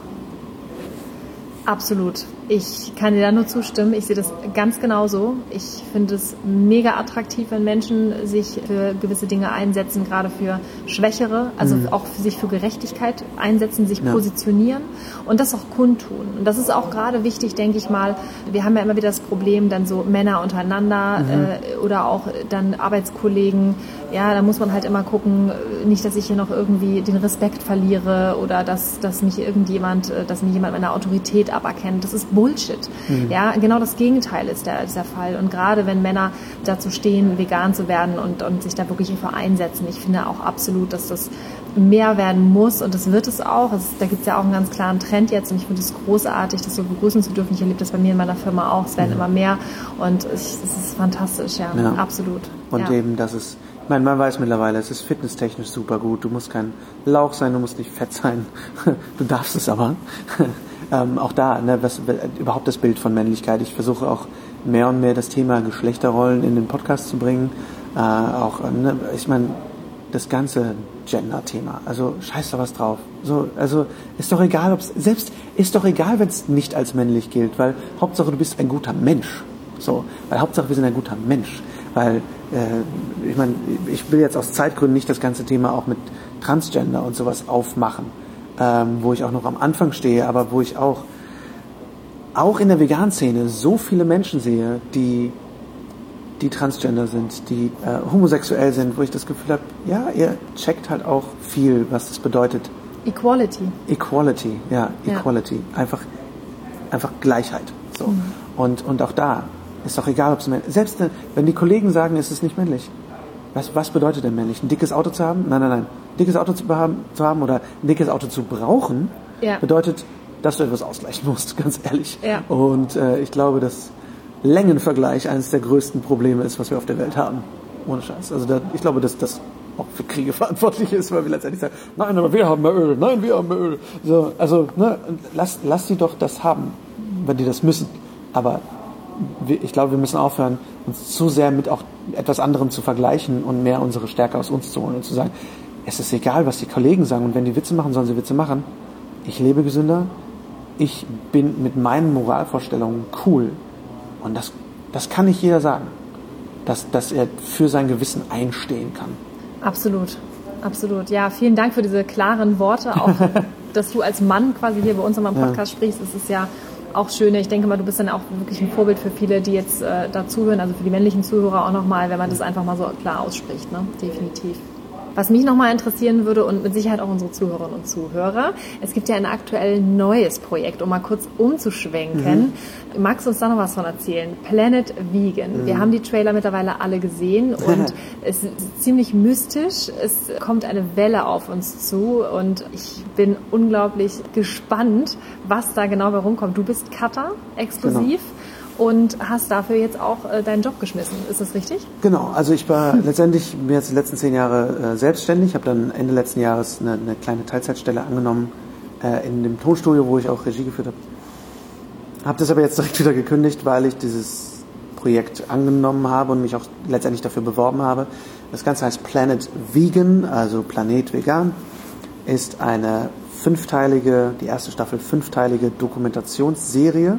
Absolut. Ich kann dir da nur zustimmen. Ich sehe das ganz genauso. Ich finde es mega attraktiv, wenn Menschen sich für gewisse Dinge einsetzen, gerade für Schwächere, also auch für sich für Gerechtigkeit einsetzen, sich Ja. positionieren und das auch kundtun. Und das ist auch gerade wichtig, denke ich mal. Wir haben ja immer wieder das Problem, dann so Männer untereinander äh, oder auch dann Arbeitskollegen. Ja, da muss man halt immer gucken, äh, nicht, dass ich hier noch irgendwie den Respekt verliere oder dass, dass mich irgendjemand, äh, dass mir jemand meine Autorität aberkennt. Das ist Bullshit. Ja, genau das Gegenteil ist der, ist der Fall. Und gerade wenn Männer dazu stehen, vegan zu werden und, und sich da wirklich für einsetzen, ich finde auch absolut, dass das mehr werden muss und das wird es auch. Es, da gibt es ja auch einen ganz klaren Trend jetzt und ich finde es großartig, das so begrüßen zu dürfen. Ich erlebe das bei mir in meiner Firma auch. Es werden immer mehr und es, es ist fantastisch, ja, Ja. absolut. Und ja. eben, das ist, meine, man weiß mittlerweile, es ist fitnesstechnisch super gut. Du musst kein Lauch sein, du musst nicht fett sein. Du darfst es aber. ähm, auch da, ne, was, überhaupt das Bild von Männlichkeit. Ich versuche auch mehr und mehr das Thema Geschlechterrollen in den Podcast zu bringen. Äh, auch, ne, ich meine, das ganze Gender-Thema. Also scheiß doch was drauf. So, also ist doch egal, ob's selbst ist doch egal, wenn es nicht als männlich gilt, weil Hauptsache du bist ein guter Mensch. So, weil Hauptsache wir sind ein guter Mensch. Weil äh, ich meine, ich will jetzt aus Zeitgründen nicht das ganze Thema auch mit Transgender und sowas aufmachen, ähm, wo ich auch noch am Anfang stehe, aber wo ich auch auch in der Vegan-Szene so viele Menschen sehe, die die transgender sind, die äh, homosexuell sind, wo ich das Gefühl habe, ja, ihr checkt halt auch viel, was das bedeutet. Equality. Equality, ja, Ja. Equality. Einfach, einfach Gleichheit. So. Und, und auch da ist doch egal, ob es männlich Selbst wenn- wenn die Kollegen sagen, es ist nicht männlich. Was, was bedeutet denn männlich? Ein dickes Auto zu haben? Nein, nein, nein. Ein dickes Auto zu haben, zu haben oder ein dickes Auto zu brauchen, Ja. bedeutet, dass du etwas ausgleichen musst, ganz ehrlich. Ja. Und äh, ich glaube, dass Längenvergleich eines der größten Probleme ist, was wir auf der Welt haben. Ohne Scheiß. Also da, ich glaube, dass das auch für Kriege verantwortlich ist, weil wir letztendlich sagen, nein, aber wir haben mehr Öl, nein, wir haben mehr Öl. So, also ne, lass, lass sie doch das haben, wenn die das müssen. Aber ich glaube, wir müssen aufhören, uns zu sehr mit auch etwas anderem zu vergleichen und mehr unsere Stärke aus uns zu holen und zu sagen, es ist egal, was die Kollegen sagen und wenn die Witze machen, sollen sie Witze machen. Ich lebe gesünder, ich bin mit meinen Moralvorstellungen cool und das, das kann nicht jeder sagen, dass, dass er für sein Gewissen einstehen kann. Absolut, absolut. Ja, vielen Dank für diese klaren Worte. Auch, dass du als Mann quasi hier bei uns in meinem Podcast sprichst, das ist ja auch schön. Ich denke mal, du bist dann auch wirklich ein Vorbild für viele, die jetzt äh, dazuhören, also für die männlichen Zuhörer auch nochmal, wenn man das einfach mal so klar ausspricht, ne? Definitiv. Was mich nochmal interessieren würde und mit Sicherheit auch unsere Zuhörerinnen und Zuhörer, es gibt ja ein aktuell neues Projekt, um mal kurz umzuschwenken. Magst du uns da noch was von erzählen? Planet Vegan. Wir haben die Trailer mittlerweile alle gesehen und es ist ziemlich mystisch. Es kommt eine Welle auf uns zu und ich bin unglaublich gespannt, was da genau bei rumkommt. Du bist Cutter exklusiv und hast dafür jetzt auch äh, deinen Job geschmissen. Ist das richtig? Genau, also ich war letztendlich bin jetzt die letzten zehn Jahre äh, selbstständig, habe dann Ende letzten Jahres eine, eine kleine Teilzeitstelle angenommen äh, in dem Tonstudio, wo ich auch Regie geführt habe. Habe das aber jetzt direkt wieder gekündigt, weil ich dieses Projekt angenommen habe und mich auch letztendlich dafür beworben habe. Das Ganze heißt Planet Vegan, also Planet Vegan, ist eine fünfteilige, die erste Staffel fünfteilige Dokumentationsserie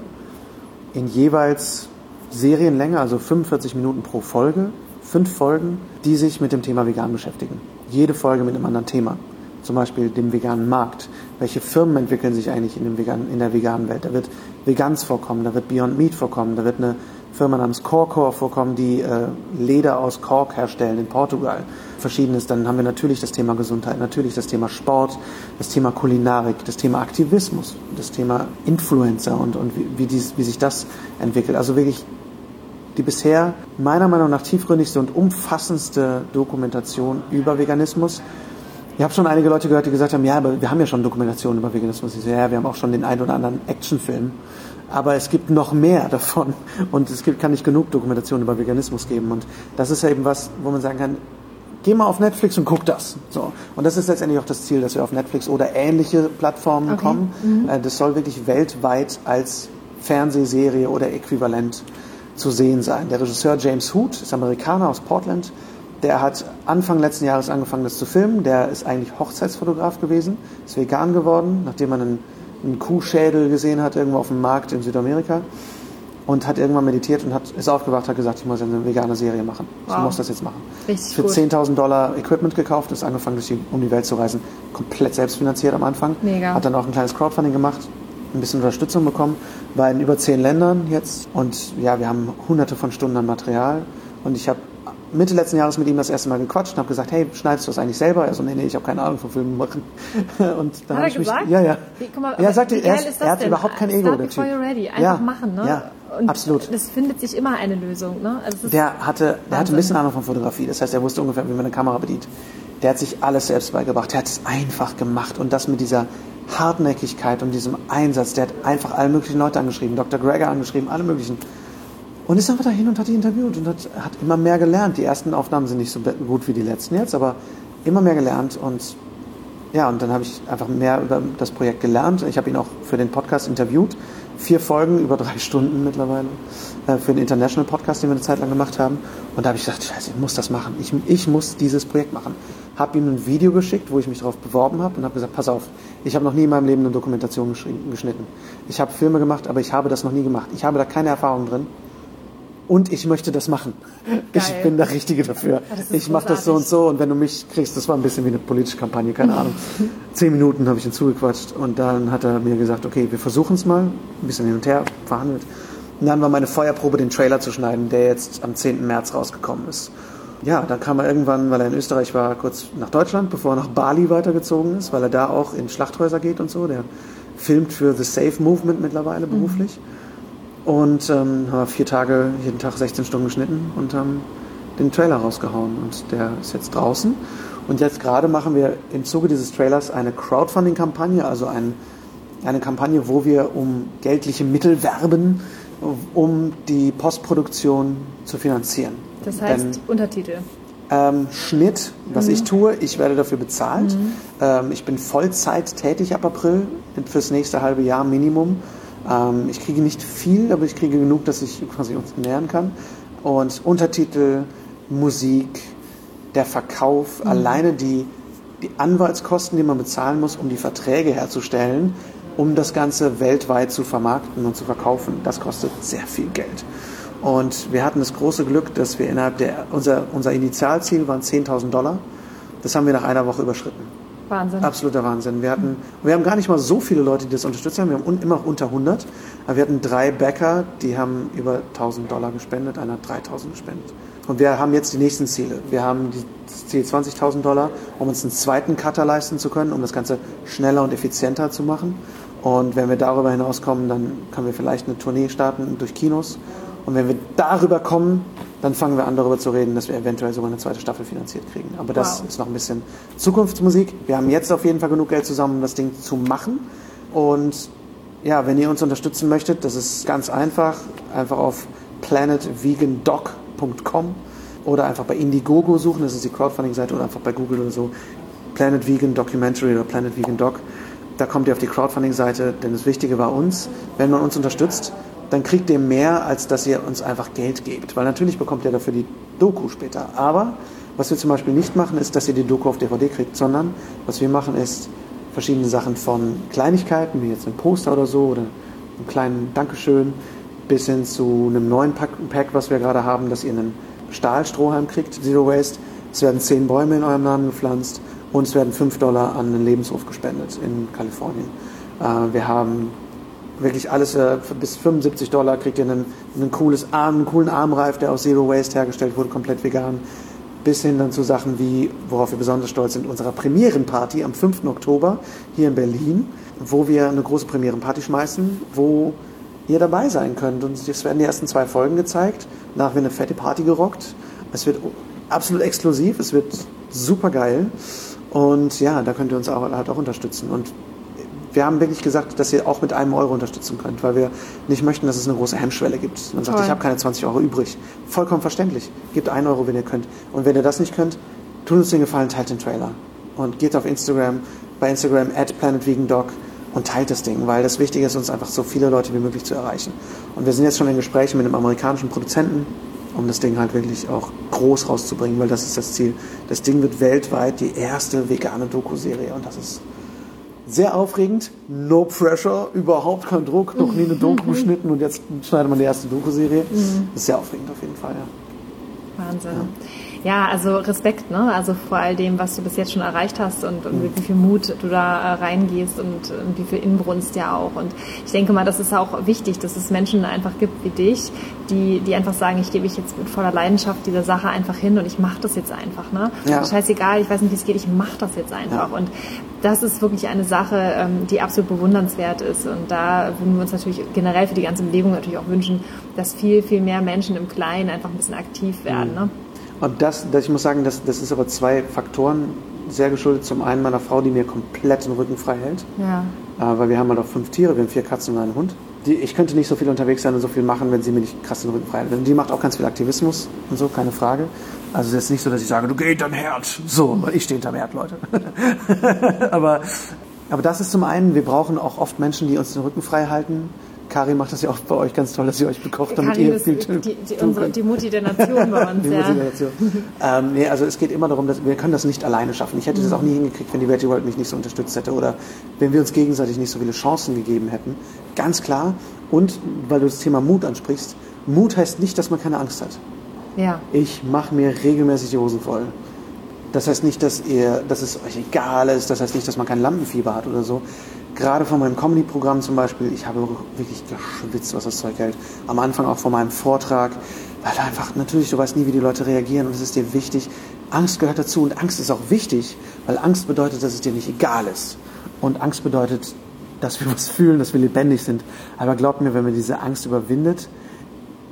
in jeweils Serienlänge, also 45 Minuten pro Folge, fünf Folgen, die sich mit dem Thema Vegan beschäftigen. Jede Folge mit einem anderen Thema. Zum Beispiel dem veganen Markt. Welche Firmen entwickeln sich eigentlich in, dem vegan, in der veganen Welt? Da wird Vegans vorkommen, da wird Beyond Meat vorkommen, da wird eine Firma namens Corcor vorkommen, die äh, Leder aus Kork herstellen in Portugal. Verschiedenes. Dann haben wir natürlich das Thema Gesundheit, natürlich das Thema Sport, das Thema Kulinarik, das Thema Aktivismus, das Thema Influencer und, und wie, wie, dies, wie sich das entwickelt. Also wirklich die bisher meiner Meinung nach tiefgründigste und umfassendste Dokumentation über Veganismus. Ich habe schon einige Leute gehört, die gesagt haben, ja, aber wir haben ja schon Dokumentationen über Veganismus. Ich so, ja, wir haben auch schon den einen oder anderen Actionfilm. Aber es gibt noch mehr davon. Und es gibt, kann nicht genug Dokumentationen über Veganismus geben. Und das ist ja eben was, wo man sagen kann, geh mal auf Netflix und guck das. So. Und das ist letztendlich auch das Ziel, dass wir auf Netflix oder ähnliche Plattformen Okay. kommen. Äh, Das soll wirklich weltweit als Fernsehserie oder Äquivalent zu sehen sein. Der Regisseur James Hoot ist Amerikaner aus Portland. Der hat Anfang letzten Jahres angefangen, das zu filmen. Der ist eigentlich Hochzeitsfotograf gewesen, ist vegan geworden, nachdem man einen, einen Kuhschädel gesehen hat irgendwo auf dem Markt in Südamerika und hat irgendwann meditiert und hat, ist aufgewacht, hat gesagt, ich muss eine vegane Serie machen. Ich Wow. muss das jetzt machen. Richtig Für gut. 10.000 Dollar Equipment gekauft, ist angefangen, durch die, um die Welt zu reisen, komplett selbstfinanziert am Anfang. Mega. Hat dann auch ein kleines Crowdfunding gemacht, ein bisschen Unterstützung bekommen, war in über zehn Ländern jetzt und ja, wir haben hunderte von Stunden an Material und ich habe Mitte letzten Jahres mit ihm das erste Mal gequatscht und habe gesagt, hey, schneidest du das eigentlich selber? Er so, nee, nee, ich habe keine Ahnung von Filmen machen. Und dann Hat er ich mich, gesagt? ja, ja. Wie, mal, ja, aber sagte, er, das er hat denn? überhaupt kein Ego, Start der Typ. you're ready. Einfach ja, machen, ne? Ja, Und absolut. Es findet sich immer eine Lösung, ne? Also Der hatte, der hatte ein bisschen Ahnung von Fotografie. Das heißt, er wusste ungefähr, wie man eine Kamera bedient. Der hat sich alles selbst beigebracht. Der hat es einfach gemacht. Und das mit dieser Hartnäckigkeit und diesem Einsatz. Der hat einfach alle möglichen Leute angeschrieben. Dr. Greger angeschrieben, alle möglichen. Und ist einfach dahin und hat die interviewt und hat, hat immer mehr gelernt. Die ersten Aufnahmen sind nicht so gut wie die letzten jetzt, aber immer mehr gelernt. Und ja, und dann habe ich einfach mehr über das Projekt gelernt. Ich habe ihn auch für den Podcast interviewt. Vier Folgen über drei Stunden mittlerweile äh, für den International Podcast, den wir eine Zeit lang gemacht haben. Und da habe ich gesagt, scheiße, ich muss das machen. Ich, ich muss dieses Projekt machen. Habe ihm ein Video geschickt, wo ich mich darauf beworben habe und habe gesagt, pass auf, ich habe noch nie in meinem Leben eine Dokumentation geschnitten. Ich habe Filme gemacht, aber ich habe das noch nie gemacht. Ich habe da keine Erfahrung drin. Und ich möchte das machen. Ich Geil. bin der Richtige dafür. Ich mache das so und so und wenn du mich kriegst, das war ein bisschen wie eine politische Kampagne, keine Ahnung. Zehn Minuten habe ich ihn zugequatscht und dann hat er mir gesagt, okay, wir versuchen es mal, ein bisschen hin und her verhandelt. Und dann war meine Feuerprobe, den Trailer zu schneiden, der jetzt am 10. März rausgekommen ist. Ja, dann kam er irgendwann, weil er in Österreich war, kurz nach Deutschland, bevor er nach Bali weitergezogen ist, weil er da auch in Schlachthäuser geht und so. Der filmt für The Safe Movement mittlerweile beruflich. Mhm. Und ähm, haben vier Tage, jeden Tag 16 Stunden geschnitten und haben den Trailer rausgehauen. Und der ist jetzt draußen. Und jetzt gerade machen wir im Zuge dieses Trailers eine Crowdfunding-Kampagne, also ein, eine Kampagne, wo wir um geldliche Mittel werben, um die Postproduktion zu finanzieren. Das heißt Denn, Untertitel. Ähm, Schnitt, was mhm. ich tue, ich werde dafür bezahlt. Mhm. Ähm, ich bin Vollzeit tätig ab April fürs nächste halbe Jahr Minimum. Ähm, ich kriege nicht viel, aber ich kriege genug, dass ich quasi uns nähern kann. Und Untertitel, Musik, der Verkauf, mhm. alleine die, die Anwaltskosten, die man bezahlen muss, um die Verträge herzustellen, um das Ganze weltweit zu vermarkten und zu verkaufen, das kostet sehr viel Geld. Und wir hatten das große Glück, dass wir innerhalb der, unser, unser Initialziel waren 10.000 Dollar. Das haben wir nach einer Woche überschritten. Wahnsinn. Absoluter Wahnsinn. Wir hatten, wir haben gar nicht mal so viele Leute, die das unterstützt haben. Wir haben immer unter 100. Aber wir hatten drei Bäcker, die haben über 1000 Dollar gespendet. Einer hat 3000 gespendet. Und wir haben jetzt die nächsten Ziele. Wir haben das Ziel 20.000 Dollar, um uns einen zweiten Cutter leisten zu können, um das Ganze schneller und effizienter zu machen. Und wenn wir darüber hinauskommen, dann können wir vielleicht eine Tournee starten durch Kinos. Und wenn wir darüber kommen, dann fangen wir an, darüber zu reden, dass wir eventuell sogar eine zweite Staffel finanziert kriegen. Aber das wow. ist noch ein bisschen Zukunftsmusik. Wir haben jetzt auf jeden Fall genug Geld zusammen, um das Ding zu machen. Und ja, wenn ihr uns unterstützen möchtet, das ist ganz einfach. Einfach auf planetvegandoc.com oder einfach bei Indiegogo suchen, das ist die Crowdfunding-Seite, oder einfach bei Google oder so. Planet Vegan Documentary oder Planet Vegan Doc. Da kommt ihr auf die Crowdfunding-Seite, denn das Wichtige war uns, wenn man uns unterstützt, dann kriegt ihr mehr, als dass ihr uns einfach Geld gebt. Weil natürlich bekommt ihr dafür die Doku später. Aber was wir zum Beispiel nicht machen, ist, dass ihr die Doku auf DVD kriegt, sondern was wir machen, ist verschiedene Sachen von Kleinigkeiten, wie jetzt ein Poster oder so, oder einen kleinen Dankeschön, bis hin zu einem neuen Pack, Pack was wir gerade haben, dass ihr einen Stahlstrohhalm kriegt, Zero Waste. Es werden zehn Bäume in eurem Namen gepflanzt und es werden fünf Dollar an einen Lebenshof gespendet in Kalifornien. Äh, wir haben wirklich alles äh, bis 75 Dollar kriegt ihr einen, einen, cooles Arm, einen coolen Armreif, der aus Zero Waste hergestellt wurde, komplett vegan. Bis hin dann zu Sachen wie, worauf wir besonders stolz sind, unserer Premierenparty am 5. Oktober hier in Berlin, wo wir eine große Premierenparty schmeißen, wo ihr dabei sein könnt. Und es werden die ersten zwei Folgen gezeigt. Danach wird eine fette Party gerockt. Es wird absolut exklusiv, es wird super geil. Und ja, da könnt ihr uns auch, halt auch unterstützen. Und wir haben wirklich gesagt, dass ihr auch mit einem Euro unterstützen könnt, weil wir nicht möchten, dass es eine große Hemmschwelle gibt. Man sagt, Toll. ich habe keine 20 Euro übrig. Vollkommen verständlich. Gebt einen Euro, wenn ihr könnt. Und wenn ihr das nicht könnt, tut uns den Gefallen, teilt den Trailer. Und geht auf Instagram, bei Instagram at planetvegandoc und teilt das Ding, weil das Wichtige ist, uns einfach so viele Leute wie möglich zu erreichen. Und wir sind jetzt schon in Gesprächen mit einem amerikanischen Produzenten, um das Ding halt wirklich auch groß rauszubringen, weil das ist das Ziel. Das Ding wird weltweit die erste vegane Doku-Serie und das ist sehr aufregend, no pressure, überhaupt kein Druck, noch nie eine Doku geschnitten und jetzt schneidet man die erste Doku-Serie. Mhm. Ist sehr aufregend auf jeden Fall, ja. Wahnsinn. Ja. Ja, also Respekt, ne? Also vor all dem, was du bis jetzt schon erreicht hast und, und wie viel Mut du da äh, reingehst und, und, wie viel Inbrunst ja auch. Und ich denke mal, das ist auch wichtig, dass es Menschen einfach gibt wie dich, die, die einfach sagen, ich gebe mich jetzt mit voller Leidenschaft dieser Sache einfach hin und ich mache das jetzt einfach, ne? Ja. Scheißegal, ich weiß nicht, wie es geht, ich mache das jetzt einfach. Ja. Und das ist wirklich eine Sache, ähm, die absolut bewundernswert ist. Und da würden wir uns natürlich generell für die ganze Bewegung natürlich auch wünschen, dass viel, viel mehr Menschen im Kleinen einfach ein bisschen aktiv werden. Mhm. Ne? Und das, das, ich muss sagen, das, das ist aber zwei Faktoren sehr geschuldet. Zum einen meiner Frau, die mir komplett den Rücken frei hält. Ja. Äh, weil wir haben halt auch fünf Tiere, wir haben vier Katzen und einen Hund. Die, ich könnte nicht so viel unterwegs sein und so viel machen, wenn sie mir nicht krass den Rücken frei hält. Also die macht auch ganz viel Aktivismus und so, keine Frage. Also es ist nicht so, dass ich sage, du geh hinterm Herd. So, ich stehe hinterm Herd, Leute. aber, aber das ist zum einen, wir brauchen auch oft Menschen, die uns den Rücken frei halten Kari macht das ja auch bei euch ganz toll, dass sie euch bekocht, damit Karin ihr viel die, die, unsere, die Mutti der Nation bei uns. die ja. Mutti der Nation. ähm, nee, also es geht immer darum, dass wir können das nicht alleine schaffen. Ich hätte mhm. das auch nie hingekriegt, wenn die Veggie World mich nicht so unterstützt hätte oder wenn wir uns gegenseitig nicht so viele Chancen gegeben hätten. Ganz klar. Und weil du das Thema Mut ansprichst, Mut heißt nicht, dass man keine Angst hat. Ja. Ich mache mir regelmäßig die Hosen voll. Das heißt nicht, dass, ihr, dass es euch egal ist, das heißt nicht, dass man kein Lampenfieber hat oder so. gerade von meinem Comedy-Programm zum Beispiel, ich habe wirklich geschwitzt, was das Zeug hält. Am Anfang auch von meinem Vortrag, weil einfach, natürlich, du weißt nie, wie die Leute reagieren und es ist dir wichtig. Angst gehört dazu und Angst ist auch wichtig, weil Angst bedeutet, dass es dir nicht egal ist. Und Angst bedeutet, dass wir was fühlen, dass wir lebendig sind. Aber glaubt mir, wenn man diese Angst überwindet,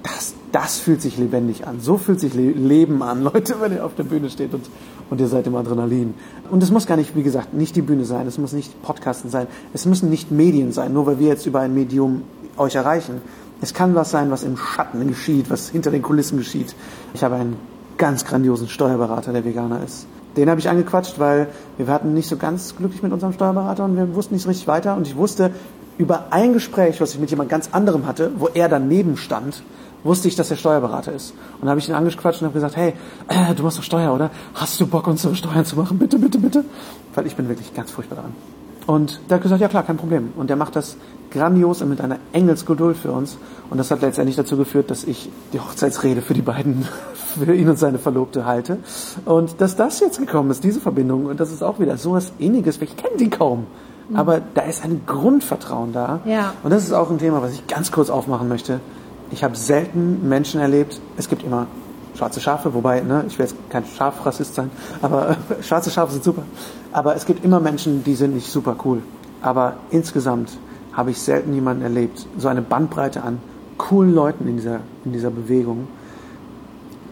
das, das fühlt sich lebendig an. So fühlt sich Le Leben an, Leute, wenn ihr auf der Bühne steht und, und ihr seid im Adrenalin. Und es muss gar nicht, wie gesagt, nicht die Bühne sein, es muss nicht Podcasten sein, es müssen nicht Medien sein, nur weil wir jetzt über ein Medium euch erreichen. Es kann was sein, was im Schatten geschieht, was hinter den Kulissen geschieht. Ich habe einen ganz grandiosen Steuerberater, der Veganer ist. Den habe ich angequatscht, weil wir hatten nicht so ganz glücklich mit unserem Steuerberater und wir wussten nicht so richtig weiter. Und ich wusste über ein Gespräch, was ich mit jemand ganz anderem hatte, wo er daneben stand, wusste ich, dass er Steuerberater ist. Und dann habe ich ihn angequatscht und habe gesagt, hey, äh, du machst doch Steuer, oder? Hast du Bock, unsere Steuern zu machen? Bitte, bitte, bitte. Weil ich bin wirklich ganz furchtbar dran. Und der hat gesagt, ja klar, kein Problem. Und der macht das grandios und mit einer Engelsgeduld für uns. Und das hat letztendlich dazu geführt, dass ich die Hochzeitsrede für die beiden, für ihn und seine Verlobte halte. Und dass das jetzt gekommen ist, diese Verbindung. Und das ist auch wieder so was Inniges. Ich kenne die kaum. Aber da ist ein Grundvertrauen da. Ja. Und das ist auch ein Thema, was ich ganz kurz aufmachen möchte. Ich habe selten Menschen erlebt, es gibt immer schwarze Schafe, wobei, ne, ich will jetzt kein Schafrassist sein, aber äh, schwarze Schafe sind super. Aber es gibt immer Menschen, die sind nicht super cool. Aber insgesamt habe ich selten jemanden erlebt, so eine Bandbreite an coolen Leuten in dieser, in dieser Bewegung,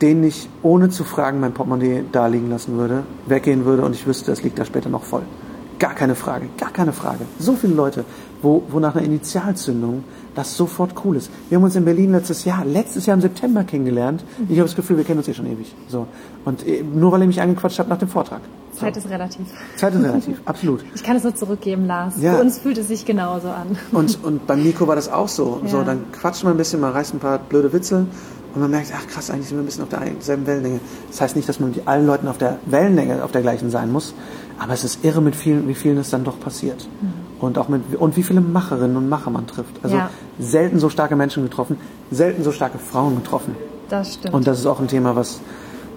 denen ich ohne zu fragen mein Portemonnaie da liegen lassen würde, weggehen würde und ich wüsste, es liegt da später noch voll. Gar keine Frage, gar keine Frage. So viele Leute, wo, wo nach einer Initialzündung das sofort cool ist. Wir haben uns in Berlin letztes Jahr, letztes Jahr im September kennengelernt. Ich habe das Gefühl, wir kennen uns eh schon ewig. So. Und äh, nur weil ihr mich angequatscht habt nach dem Vortrag. So. Zeit ist relativ. Zeit ist relativ, absolut. Ich kann es nur zurückgeben, Lars. Ja. Für uns fühlt es sich genauso an. Und, und beim Nico war das auch so. Ja. So, dann quatscht man ein bisschen, man reißt ein paar blöde Witze und man merkt, ach krass, eigentlich sind wir ein bisschen auf derselben Wellenlänge. Das heißt nicht, dass man mit allen Leuten auf der Wellenlänge auf der gleichen sein muss, aber es ist irre, mit vielen, wie vielen es dann doch passiert. Und auch mit, und wie viele Macherinnen und Macher man trifft. Also Ja. selten so starke Menschen getroffen, selten so starke Frauen getroffen. Das stimmt. Und das ist auch ein Thema, was,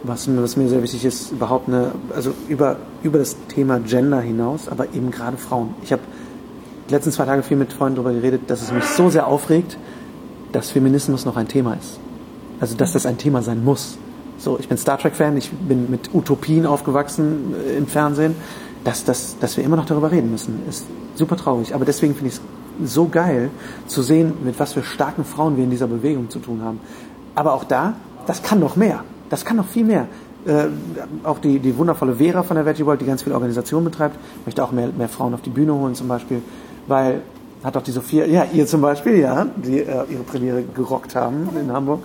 was, mir, was mir sehr wichtig ist, überhaupt eine, also über, über das Thema Gender hinaus, aber eben gerade Frauen. Ich habe die letzten zwei Tage viel mit Freunden darüber geredet, dass es mich so sehr aufregt, dass Feminismus noch ein Thema ist. Also, dass das ein Thema sein muss. So, ich bin Star Trek-Fan, ich bin mit Utopien aufgewachsen äh, im Fernsehen. Dass, dass, dass wir immer noch darüber reden müssen, ist super traurig. Aber deswegen finde ich es so geil zu sehen, mit was für starken Frauen wir in dieser Bewegung zu tun haben. Aber auch da, das kann noch mehr. Das kann noch viel mehr. Äh, auch die, die wundervolle Vera von der Veggie World, die ganz viel Organisation betreibt, möchte auch mehr, mehr Frauen auf die Bühne holen zum Beispiel, weil hat auch die Sophia, ja, ihr zum Beispiel, ja, die äh, ihre Premiere gerockt haben in Hamburg.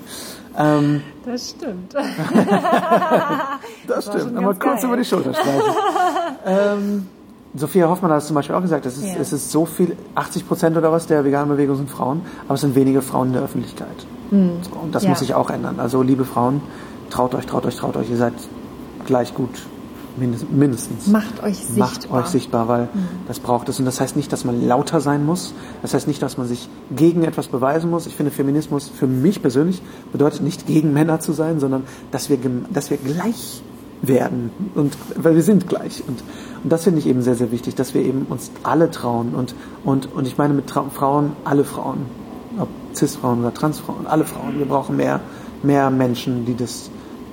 Ähm, das stimmt. das war stimmt, ganz kurz geil. über die Schulter streichen. ähm, Sophia Hoffmann hat es zum Beispiel auch gesagt, es ist, Ja. es ist so viel, 80 Prozent oder was der veganen Bewegung sind Frauen, aber es sind wenige Frauen in der Öffentlichkeit. So, und das Ja. muss sich auch ändern. Also liebe Frauen, traut euch, traut euch, traut euch, ihr seid gleich gut, mindestens. Macht euch sichtbar. Macht euch sichtbar, weil das braucht es. Und das heißt nicht, dass man lauter sein muss. Das heißt nicht, dass man sich gegen etwas beweisen muss. Ich finde, Feminismus für mich persönlich bedeutet nicht gegen Männer zu sein, sondern dass wir, dass wir gleich werden. Und, weil wir sind gleich. Und, und das finde ich eben sehr, sehr wichtig, dass wir eben uns alle trauen. Und, und, und ich meine mit Trau Frauen, alle Frauen. Ob Cis-Frauen oder Trans-Frauen, alle Frauen. Wir brauchen mehr, mehr Menschen, die das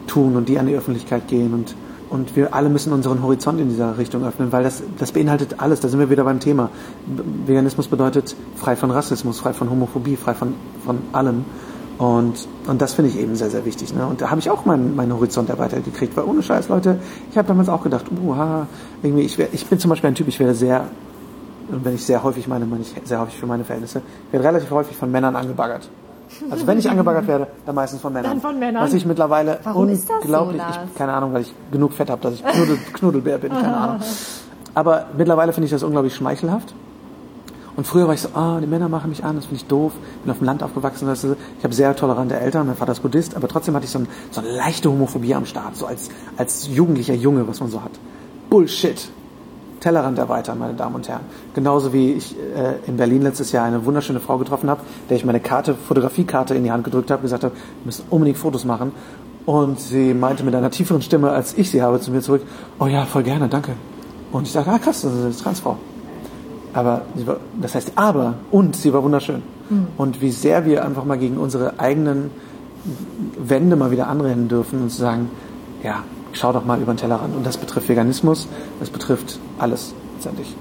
tun und die an die Öffentlichkeit gehen und und wir alle müssen unseren Horizont in dieser Richtung öffnen, weil das, das beinhaltet alles. Da sind wir wieder beim Thema. Veganismus bedeutet frei von Rassismus, frei von Homophobie, frei von, von allem. Und, und das finde ich eben sehr, sehr wichtig. Ne? Und da habe ich auch meinen, meinen Horizont erweitert gekriegt, weil ohne Scheiß, Leute, ich habe damals auch gedacht, uha, irgendwie, ich, wär, ich bin zum Beispiel ein Typ, ich werde sehr, wenn ich sehr häufig meine, meine ich sehr häufig für meine Verhältnisse, werde relativ häufig von Männern angebaggert. Also wenn ich angebaggert werde, dann meistens von Männern. Dann von Männern. Was ich mittlerweile Warum ist das so, unglaublich, Lars? ich, keine Ahnung, weil ich genug Fett habe, dass ich Knuddel, Knuddelbär bin, keine Ahnung. Aber mittlerweile finde ich das unglaublich schmeichelhaft. Und früher war ich so, ah, die Männer machen mich an, das finde ich doof. Bin auf dem Land aufgewachsen, weißt du, ich habe sehr tolerante Eltern, mein Vater ist Buddhist, aber trotzdem hatte ich so, ein, so eine leichte Homophobie am Start, so als, als jugendlicher Junge, was man so hat. Bullshit. Tellerrand erweitern, meine Damen und Herren. Genauso wie ich äh, in Berlin letztes Jahr eine wunderschöne Frau getroffen habe, der ich meine Karte, Fotografiekarte in die Hand gedrückt habe, gesagt habe, wir müssen unbedingt Fotos machen. Und sie meinte mit einer tieferen Stimme, als ich sie habe, zu mir zurück, oh ja, voll gerne, danke. Und ich sage, ah krass, das ist eine Transfrau. Aber war, das heißt aber und sie war wunderschön. Und wie sehr wir einfach mal gegen unsere eigenen Wände mal wieder anrennen dürfen und zu sagen, ja, schau doch mal über den Tellerrand. Und das betrifft Veganismus, das betrifft alles letztendlich.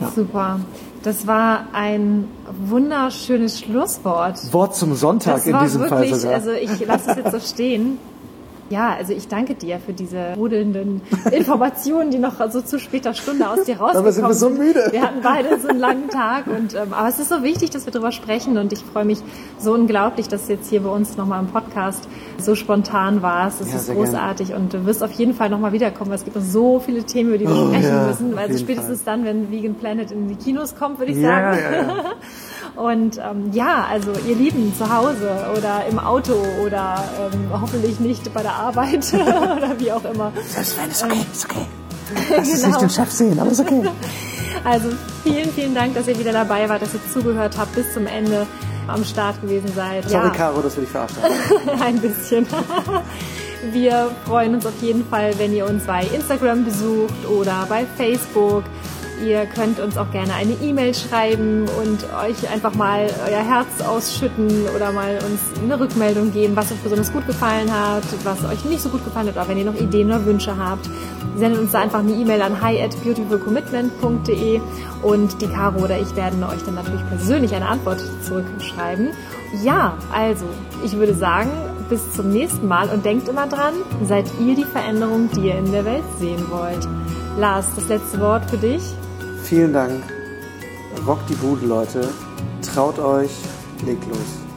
Ja. Super. Das war ein wunderschönes Schlusswort. Wort zum Sonntag Das in diesem wirklich, Fall sogar. also ich lasse es jetzt so stehen. Ja, also ich danke dir für diese rudelnden Informationen, die noch so zu später Stunde aus dir rausgekommen Aber sind wir so müde. Wir hatten beide so einen langen Tag und ähm, aber es ist so wichtig, dass wir darüber sprechen und ich freue mich so unglaublich, dass du jetzt hier bei uns nochmal im Podcast so spontan warst. Es Ja, ist großartig und du wirst auf jeden Fall nochmal wiederkommen, weil es gibt noch so viele Themen, über die wir Oh, sprechen ja, müssen. Also spätestens dann, wenn Vegan Planet in die Kinos kommt, würde ich Ja, sagen. Und ähm, ja, also ihr Lieben zu Hause oder im Auto oder ähm, hoffentlich nicht bei der Arbeit oder wie auch immer. Selbst wenn, ist okay, ist okay. Lass es Genau. nicht den Chef sehen, aber ist okay. Also vielen, vielen Dank, dass ihr wieder dabei wart, dass ihr zugehört habt, bis zum Ende am Start gewesen seid. Sorry, ja, Caro, dass wir dich verarscht haben. ein bisschen. Wir freuen uns auf jeden Fall, wenn ihr uns bei Instagram besucht oder bei Facebook. Ihr könnt uns auch gerne eine E-Mail schreiben und euch einfach mal euer Herz ausschütten oder mal uns eine Rückmeldung geben, was euch besonders gut gefallen hat, was euch nicht so gut gefallen hat, oder wenn ihr noch Ideen oder Wünsche habt. Sendet uns da einfach eine E-Mail an hi at beautifulcommitment.de und die Caro oder ich werden euch dann natürlich persönlich eine Antwort zurückschreiben. Ja, also, ich würde sagen, bis zum nächsten Mal und denkt immer dran, seid ihr die Veränderung, die ihr in der Welt sehen wollt. Lars, das letzte Wort für dich? Vielen Dank. Rockt die Bude, Leute. Traut euch, legt los.